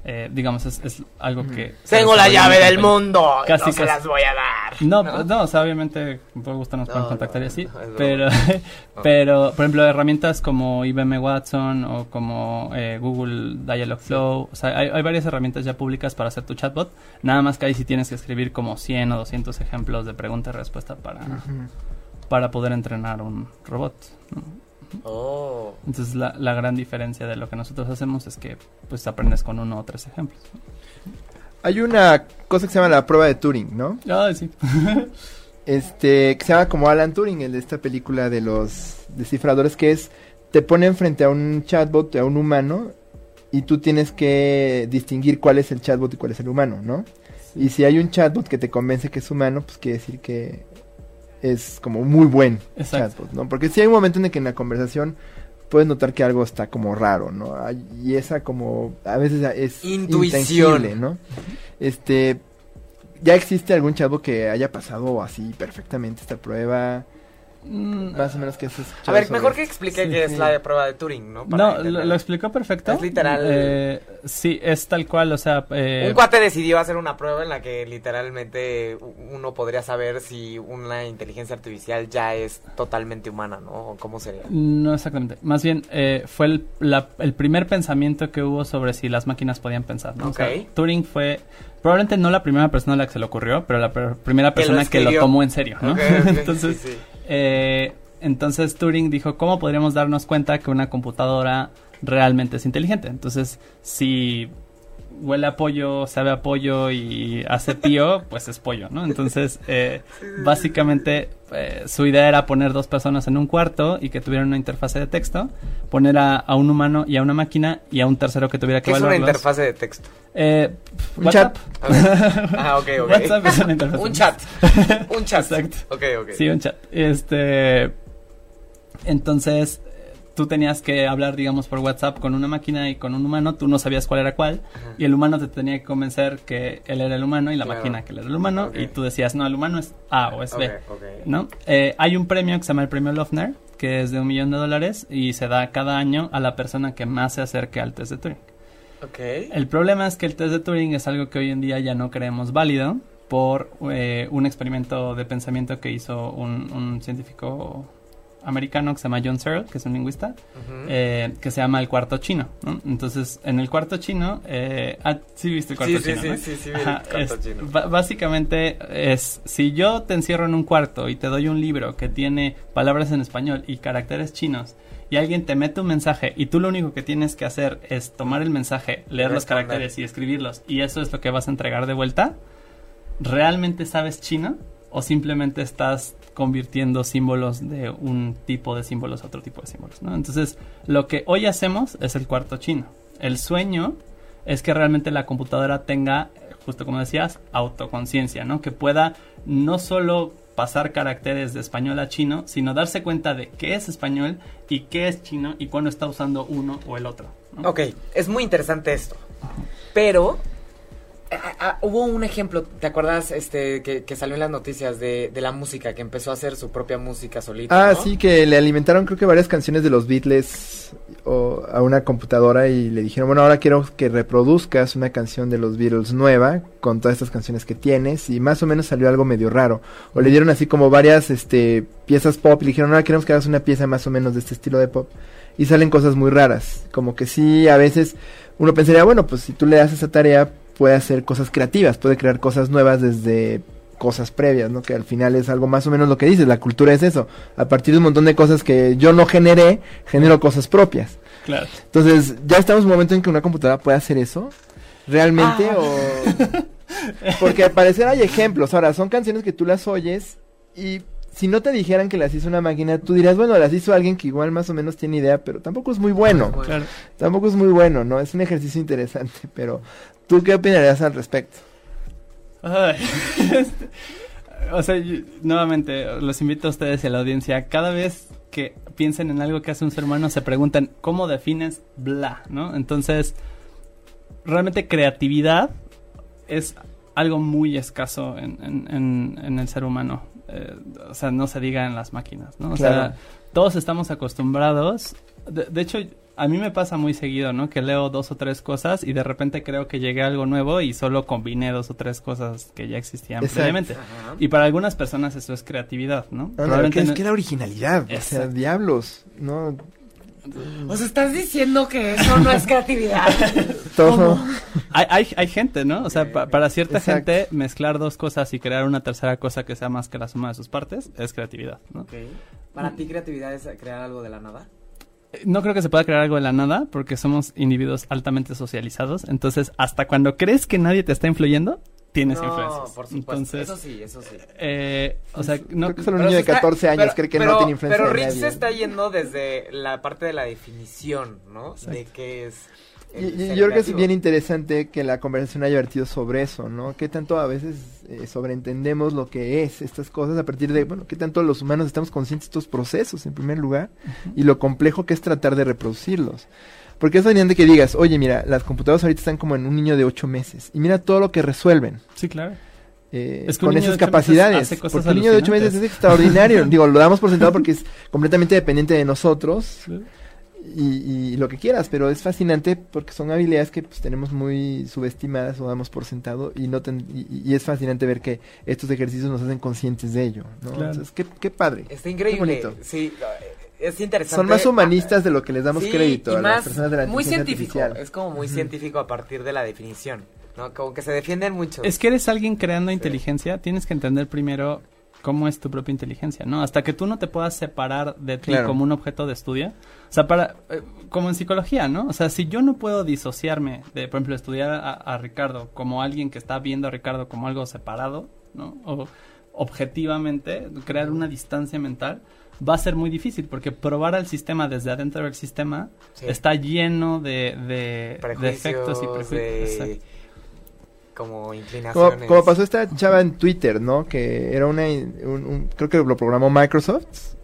eh, digamos, es, es algo que... Tengo la llave del mundo. Casi, no se las voy a dar. No, no, o sea, obviamente, todo gusto nos pueden No, contactar no, y así. pero, pero, por ejemplo, herramientas como IBM Watson o como eh, Google Dialogflow, o sea, hay, hay varias herramientas ya públicas para hacer tu chatbot. Nada más que ahí sí tienes que escribir como 100 o 200 ejemplos de pregunta y respuesta para, para poder entrenar un robot. Oh. Entonces, la, la gran diferencia de lo que nosotros hacemos es que pues aprendes con uno o tres ejemplos. Hay una cosa que se llama la prueba de Turing, ¿no? Ah, sí. Este, que se llama como Alan Turing, el de esta película de los descifradores, que es, te ponen frente a un chatbot, a un humano, y tú tienes que distinguir cuál es el chatbot y cuál es el humano, ¿no? Y si hay un chatbot que te convence que es humano, pues quiere decir que es como muy buen Exacto. chatbot, ¿no? Porque si hay un momento en el que en la conversación puedes notar que algo está como raro, ¿no? Y esa como, a veces es Intuición. intangible, ¿no? Este, ¿ya existe algún chatbot que haya pasado así perfectamente esta prueba? Mm, Más o menos que has A escuchado ver, mejor que explique Sí, qué sí. es la de prueba de Turing, ¿no? Para No, lo, explicó perfecto. Es literal. Eh, sí, es tal cual, o sea... eh, Un cuate decidió hacer una prueba en la que literalmente uno podría saber si una inteligencia artificial ya es totalmente humana, ¿no? ¿O ¿Cómo sería? No exactamente. Más bien, eh, fue el, la- el primer pensamiento que hubo sobre si las máquinas podían pensar. ¿no? O sea, Ok. Turing fue probablemente no la primera persona a la que se le ocurrió, pero la per- primera Que lo persona que lo, tomó en serio. ¿no? Ok, ok, Entonces, sí, sí. Eh, entonces Turing dijo, ¿cómo podríamos darnos cuenta que una computadora realmente es inteligente? Entonces, si huele a pollo, sabe a pollo y hace pío, pues es pollo, ¿no? Entonces, eh, básicamente, eh, su idea era poner dos personas en un cuarto y que tuvieran una interfase de texto, poner a, a un humano y a una máquina y a un tercero que tuviera que ¿Qué es una interfase de texto? Eh, Un WhatsApp. Ver. Ah, ok, ok. WhatsApp es una interfase. Un chat. Un chat. Exacto. Ok, ok. Sí, un chat. Este. Entonces, tú tenías que hablar, digamos, por WhatsApp con una máquina y con un humano. Tú no sabías cuál era cuál. Ajá. Y el humano te tenía que convencer que él era el humano y la Claro. máquina que él era el humano. Y tú decías, no, el humano es A o es B. ¿No? Eh, hay un premio que se llama el premio Lofner, que es de un millón de dólares y se da cada año a la persona que más se acerque al test de Turing. El problema es que el test de Turing es algo que hoy en día ya no creemos válido por eh, un experimento de pensamiento que hizo un, un científico americano que se llama John Searle, que es un lingüista, eh, que se llama el cuarto chino. ¿no? Entonces, en el cuarto chino, eh, ah, sí viste el cuarto Sí, chino, sí, ¿no? sí, sí, vi el Ajá, cuarto es- chino. ba- básicamente es, si yo te encierro en un cuarto y te doy un libro que tiene palabras en español y caracteres chinos, y alguien te mete un mensaje y tú lo único que tienes que hacer es tomar el mensaje, leer los caracteres y escribirlos, y eso es lo que vas a entregar de vuelta, ¿realmente sabes chino? ¿O simplemente estás convirtiendo símbolos de un tipo de símbolos a otro tipo de símbolos? Entonces, lo que hoy hacemos es el cuarto chino. El sueño es que realmente la computadora tenga, justo como decías, autoconciencia, ¿no? Que pueda no solo pasar caracteres de español a chino, sino darse cuenta de qué es español y qué es chino y cuándo está usando uno o el otro. ¿no? Ok, es muy interesante esto. Pero ah, ah, hubo un ejemplo, ¿te acuerdas este que, que salió en las noticias de, de la música, que empezó a hacer su propia música solita? Ah, ¿no? sí, que le alimentaron creo que varias canciones de los Beatles o, a una computadora y le dijeron, bueno, ahora quiero que reproduzcas una canción de los Beatles nueva con todas estas canciones que tienes y más o menos salió algo medio raro. O le dieron así como varias este, piezas pop y le dijeron, ahora queremos que hagas una pieza más o menos de este estilo de pop. Y salen cosas muy raras, como que sí, a veces uno pensaría, bueno, pues si tú le das esa tarea puede hacer cosas creativas, puede crear cosas nuevas desde cosas previas, ¿no? Que al final es algo más o menos lo que dices, la cultura es eso. A partir de un montón de cosas que yo no generé, genero cosas propias. Claro. Entonces, ya estamos en un momento en que una computadora puede hacer eso. ¿Realmente? Ah. O... Porque al parecer hay ejemplos. Ahora, son canciones que tú las oyes y si no te dijeran que las hizo una máquina, tú dirías, bueno, las hizo alguien que igual más o menos tiene idea, pero tampoco es muy bueno. Bueno. Claro. Tampoco es muy bueno, ¿no? Es un ejercicio interesante, pero ¿tú qué opinarías al respecto? Ay, este, o sea, yo- nuevamente, los invito a ustedes y a la audiencia, cada vez que piensen en algo que hace un ser humano, se preguntan, ¿cómo defines bla? ¿No? Entonces, realmente creatividad es algo muy escaso en, en- en- en el ser humano. Eh, o sea, no se diga en las máquinas, ¿no? O Claro. sea, todos estamos acostumbrados. De, de hecho, a mí me pasa muy seguido, ¿no? Que leo dos o tres cosas y de repente creo que llegué a algo nuevo y solo combiné dos o tres cosas que ya existían Exacto. previamente. Ajá. Y para algunas personas eso es creatividad, ¿no? No, Probablemente que es no- que era originalidad, o sea, diablos, ¿no? O sea, estás diciendo que eso no es creatividad. Todo. hay, hay, hay gente, ¿no? O sea, pa- para cierta Exacto. gente mezclar dos cosas y crear una tercera cosa que sea más que la suma de sus partes es creatividad, ¿no? Ok. ¿Para ti creatividad es crear algo de la nada? No creo que se pueda crear algo de la nada porque somos individuos altamente socializados. Entonces, hasta cuando crees que nadie te está influyendo, tienes no, influencias. por supuesto. Entonces, eso sí, eso sí. eh, o sea, no, Creo que solo un niño de se está- 14 años pero- cree que pero- no tiene influencia Pero Rich se está yendo desde la parte de la definición, ¿no? De qué es. Y, yo creo que es bien interesante que la conversación haya vertido sobre eso, ¿no? Qué tanto a veces eh, sobreentendemos lo que es estas cosas a partir de, bueno, qué tanto los humanos estamos conscientes de estos procesos en primer lugar y lo complejo que es tratar de reproducirlos. Porque es evidente que digas, oye, mira, las computadoras ahorita están como en un niño de 8 meses y mira todo lo que resuelven. sí, claro. eh, Es que un con esas de ocho capacidades. Porque el niño de 8 meses es extraordinario. Digo, lo damos por sentado porque es completamente dependiente de nosotros Sí. Y, y lo que quieras, pero es fascinante porque son habilidades que pues, tenemos muy subestimadas o damos por sentado y no ten- y, y es fascinante ver que estos ejercicios nos hacen conscientes de ello, ¿no? Claro. Entonces, qué, qué padre. Está increíble. Qué bonito. Sí, es interesante. Son más humanistas de lo que les damos Sí, crédito y a más las personas de la muy inteligencia científico. artificial. Es como muy científico a partir de la definición. ¿no? Como que se defienden mucho. Es que eres alguien creando Sí. inteligencia, tienes que entender primero cómo es tu propia inteligencia, ¿no? Hasta que tú no te puedas separar de ti Claro. como un objeto de estudio. O sea, para, eh, como en psicología, ¿no? O sea, si yo no puedo disociarme de, por ejemplo, estudiar a, a Ricardo como alguien que está viendo a Ricardo como algo separado, ¿no? O objetivamente, crear una distancia mental, va a ser muy difícil porque probar al sistema desde adentro del sistema Sí. está lleno de, de defectos y prejuicios. de- como Como, inclinaciones. como pasó esta chava en Twitter, ¿no? Que era una, un- un- creo que lo programó Microsoft,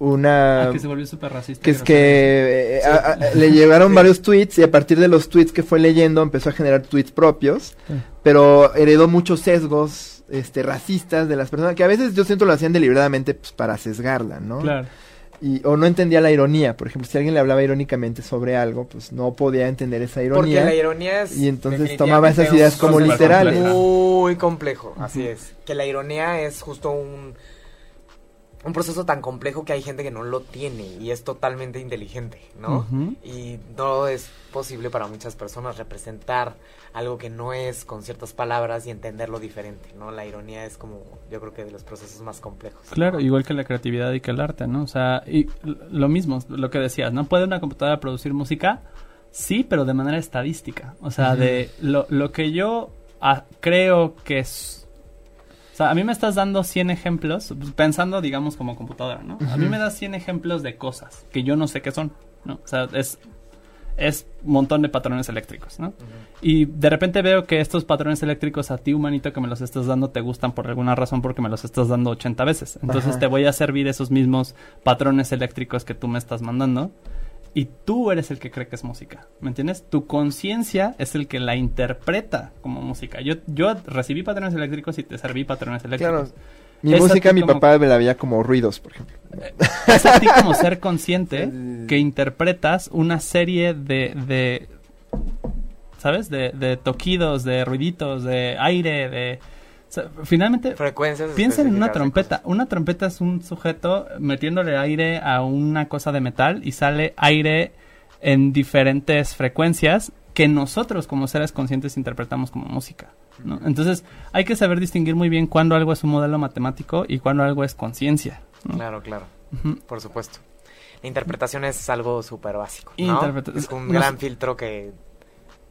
una... Ah, que se volvió súper racista. que es que eh, a- a- le llegaron varios tweets y a partir de los tweets que fue leyendo empezó a generar tweets propios, Sí. pero heredó muchos sesgos este racistas de las personas que a veces yo siento lo hacían deliberadamente pues, para sesgarla, ¿no? Claro. Y, o no entendía la ironía, por ejemplo, si alguien le hablaba irónicamente sobre algo, pues no podía entender esa Porque ironía. la ironía es. y entonces tomaba esas ideas como literales. Muy complejo, así es. Que la ironía es justo un. Un proceso tan complejo que hay gente que no lo tiene y es totalmente inteligente, ¿no? Y no es posible para muchas personas representar algo que no es con ciertas palabras y entenderlo diferente, ¿no? La ironía es como, yo creo que de los procesos más complejos. Claro, igual que la creatividad y que el arte, ¿no? O sea, y lo mismo, lo que decías, ¿no? ¿Puede una computadora producir música? Sí, pero de manera estadística. O sea, de lo, lo que yo ah, creo que es... O sea, a mí me estás dando 100 ejemplos, pues, pensando, digamos, como computadora, ¿no? A mí me das 100 ejemplos de cosas que yo no sé qué son, ¿no? O sea, es, es un montón de patrones eléctricos, ¿no? Y de repente veo que estos patrones eléctricos a ti, humanito, que me los estás dando, te gustan por alguna razón porque me los estás dando 80 veces. Entonces Ajá. te voy a servir esos mismos patrones eléctricos que tú me estás mandando. Y tú eres el que cree que es música, ¿me entiendes? Tu conciencia es el que la interpreta como música. Yo, yo recibí patrones eléctricos y te serví patrones eléctricos. Claro. Mi Es música, mi como- papá me la veía como ruidos, por ejemplo. Es a ti como ser consciente que interpretas una serie de, de ¿sabes? De, de toquidos, de ruiditos, de aire, de... sea, finalmente, Frecuencias. piensa en una trompeta. Una trompeta es un sujeto metiéndole aire a una cosa de metal y sale aire en diferentes frecuencias que nosotros como seres conscientes interpretamos como música. ¿no? Entonces hay que saber distinguir muy bien cuándo algo es un modelo matemático y cuándo algo es conciencia. ¿no? Claro, claro. Por supuesto. La interpretación es algo súper básico, ¿no? Es un gran filtro que...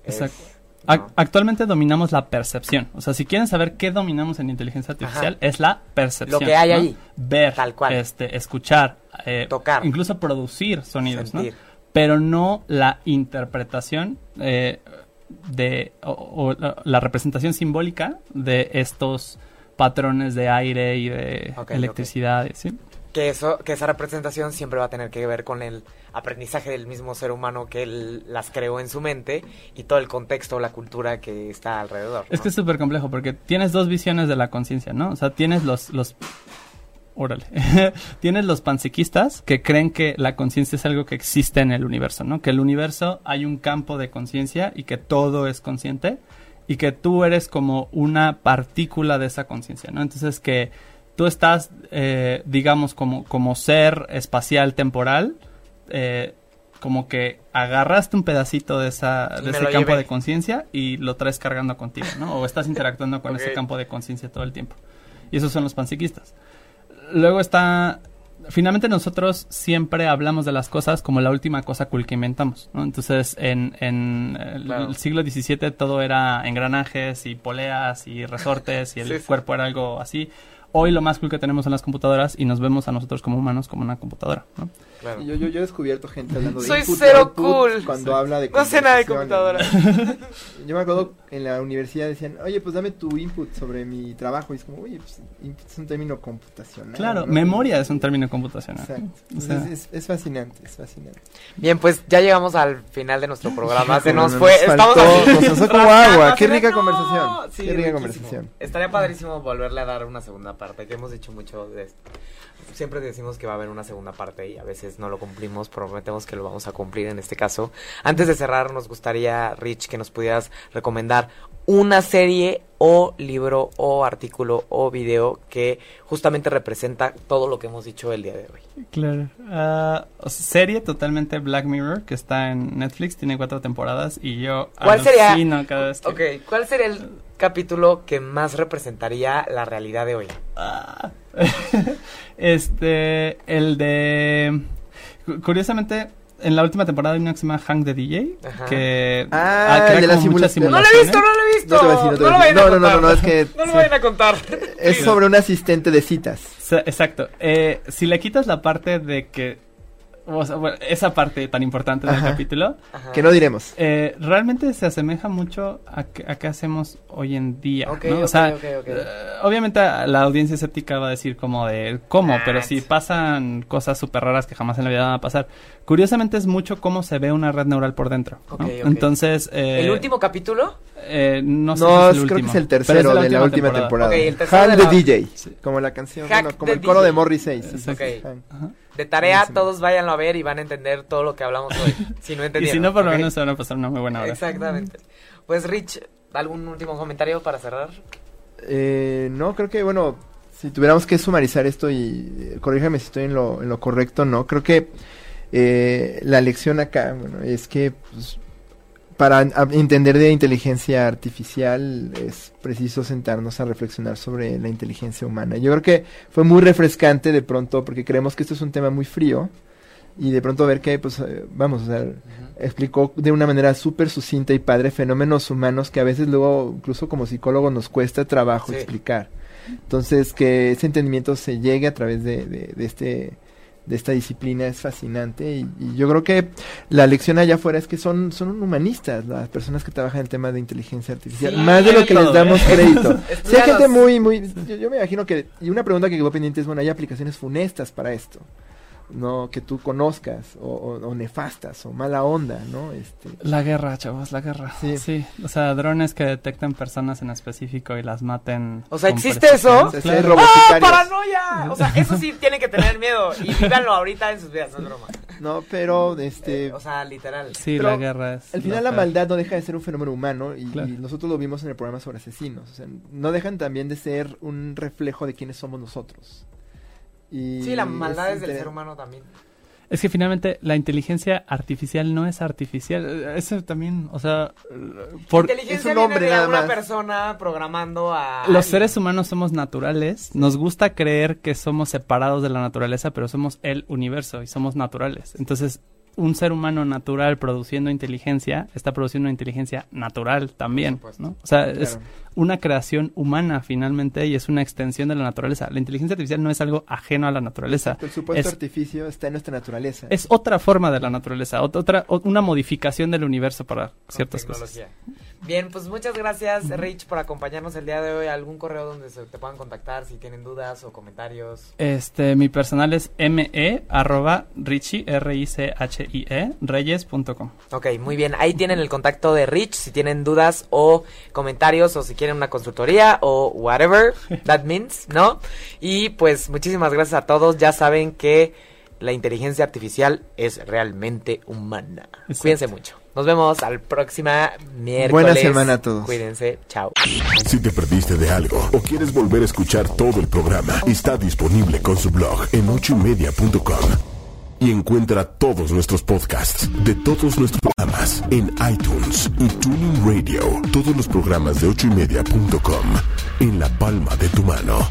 es, Exacto. ¿No? Ac- Actualmente dominamos la percepción. O sea, si quieren saber qué dominamos en inteligencia artificial, Ajá. es la percepción. Lo que hay ¿no? ahí. Ver, Tal cual. este, escuchar, eh, Tocar. incluso producir sonidos, ¿no? Sentir. Pero no la interpretación eh, de o, o la- la representación simbólica de estos patrones de aire y de Ok, electricidad, ¿sí? Que, eso, que esa representación siempre va a tener que ver con el aprendizaje del mismo ser humano que él las creó en su mente y todo el contexto, la cultura que está alrededor. Es que es súper complejo porque tienes dos visiones de la conciencia, ¿no? O sea, tienes los... los órale. tienes los panpsiquistas que creen que la conciencia es algo que existe en el universo, ¿no? Que el universo hay un campo de conciencia y que todo es consciente y que tú eres como una partícula de esa conciencia, ¿no? Entonces que tú estás, eh, digamos, como, como ser espacial temporal, eh, como que agarraste un pedacito de, esa, de ese campo de conciencia y lo traes cargando contigo, ¿no? O estás interactuando con ese campo de conciencia todo el tiempo. Y esos son los panpsiquistas. Luego está... Finalmente nosotros siempre hablamos de las cosas como la última cosa cool que inventamos, ¿no? Entonces, en, en el, Claro. el siglo XVII todo era engranajes y poleas y resortes y el Sí, sí. cuerpo era algo así. Hoy lo más cool que tenemos son las computadoras y nos vemos a nosotros como humanos como una computadora, ¿no? Claro. Yo, yo, yo he descubierto gente hablando de Soy input cero output cool. cuando habla de No sé nada de computadora. Yo me acuerdo en la universidad decían, oye, pues dame tu input sobre mi trabajo. Y es como, oye, pues input es un término computacional. Claro, ¿no? memoria es un término computacional. Exacto. O sea, es, es- es fascinante, es fascinante. Bien, pues ya llegamos al final de nuestro programa. Se nos nos fue. faltó, Estamos así. nos pasó como agua. Qué rica "No". conversación, Sí, qué rica riquísimo. conversación. Estaría padrísimo volverle a dar una segunda parte. Que hemos dicho mucho de esto. Siempre decimos que va a haber una segunda parte y a veces no lo cumplimos. Prometemos que lo vamos a cumplir en este caso. Antes de cerrar, nos gustaría, Rich, que nos pudieras recomendar una serie o libro o artículo o video que justamente representa todo lo que hemos dicho el día de hoy. Claro. Ah, serie totalmente Black Mirror que está en Netflix, tiene cuatro temporadas y yo ¿Cuál sería? cada vez que... Ok, ¿cuál sería el capítulo que más representaría la realidad de hoy? Ah, este, el de... cu- Curiosamente, en la última temporada hay una que se llama Hank the DJ, Ajá. que Ah, el de la simulación. No lo he visto, no lo he visto. No te voy a decir, no te voy a lo decir. vayan a No, no, no, contar. no, es que- No lo vayan a contar. Es sobre un asistente de citas. Exacto. Eh, si le quitas la parte de que... o sea, bueno, esa parte tan importante del Ajá. capítulo, Ajá. Que no diremos. eh, realmente se asemeja mucho a, que- a qué hacemos hoy en día. Eh, obviamente la audiencia escéptica va a decir como de cómo, Ah, pero si sí. pasan cosas súper raras que jamás en la vida van a pasar. Curiosamente es mucho cómo se ve una red neural por dentro. Entonces, eh, ¿El último capítulo? eh, no sé No, si es el creo último. que es el tercero es de la última temporada. Ok, el de the la- DJ. Sí. Como la canción, Hack bueno, como the el coro DJ. de Morrissey. sí, De tarea, Buenísimo. todos váyanlo a ver y van a entender todo lo que hablamos hoy. Si no Y entendieron. si no, por lo menos se van a pasar una muy buena hora. Exactamente. Pues Rich, ¿algún último comentario para cerrar? Eh, no, creo que, bueno, si tuviéramos que sumarizar esto y eh, corríjame si estoy en lo, en lo correcto, no, creo que eh, la lección acá, bueno, es que pues, para entender de inteligencia artificial es preciso sentarnos a reflexionar sobre la inteligencia humana. Yo creo que fue muy refrescante de pronto porque creemos que esto es un tema muy frío y de pronto ver que, pues, eh, vamos, o sea, explicó de una manera súper sucinta y padre fenómenos humanos que a veces luego, incluso como psicólogo, nos cuesta trabajo Sí. explicar. Entonces, que ese entendimiento se llegue a través de, de, de este de esta disciplina es fascinante y, y yo creo que la lección allá afuera es que son, son humanistas las personas que trabajan en el tema de inteligencia artificial, Sí, más de lo que todo, les damos ¿eh? crédito. Sí, hay gente muy, muy, yo, yo me imagino que, y una pregunta que quedó pendiente es, bueno, hay aplicaciones funestas para esto, no que tú conozcas, o, o- o nefastas, o mala onda, ¿no? Este, La guerra, chavos, la guerra. Sí. Sí. o sea, drones que detecten personas en específico y las maten. O sea, ¿existe eso? sí, Claro. ¡Ah, paranoia! O sea, eso sí tienen que tener miedo. Y vívanlo ahorita en sus vidas, no es broma. No, pero, este... O sea, literal. Sí, Pero la guerra es. Al final la peor. maldad no deja de ser un fenómeno humano y, Claro. y nosotros lo vimos en el programa sobre asesinos. O sea, no dejan también de ser un reflejo de quiénes somos nosotros. Y Sí, la maldad es del ser humano también. Es que finalmente la inteligencia artificial no es artificial. Eso también, o sea, por Inteligencia es un viene hombre de nada una más. persona programando a... los seres humanos somos naturales. Nos gusta creer que somos separados de la naturaleza, pero somos el universo y somos naturales. Entonces, un ser humano natural produciendo inteligencia está produciendo una inteligencia natural también. ¿no? O sea, es una creación humana finalmente y es una extensión de la naturaleza. La inteligencia artificial no es algo ajeno a la naturaleza. El supuesto Es- artificio está en nuestra naturaleza. Es otra forma de la naturaleza, ot- otra, o- una modificación del universo para ciertas cosas. Bien, pues muchas gracias, Rich, por acompañarnos el día de hoy. ¿Algún correo donde se te puedan contactar si tienen dudas o comentarios? Este, mi personal es me arroba richie, r i c h i e reyes.com. Ok, muy bien. Ahí tienen el contacto de Rich si tienen dudas o comentarios o si quieren una consultoría o whatever that means, ¿no? Y pues muchísimas gracias a todos. Ya saben que la inteligencia artificial es realmente humana. Exacto. Cuídense mucho. Nos vemos al próxima miércoles. Buena semana a todos. Cuídense. Chao. Si te perdiste de algo o quieres volver a escuchar todo el programa, está disponible con su blog en ochoymedia.com. Y encuentra todos nuestros podcasts de todos nuestros programas en iTunes y Tuning Radio. Todos los programas de ochoymedia.com en la palma de tu mano.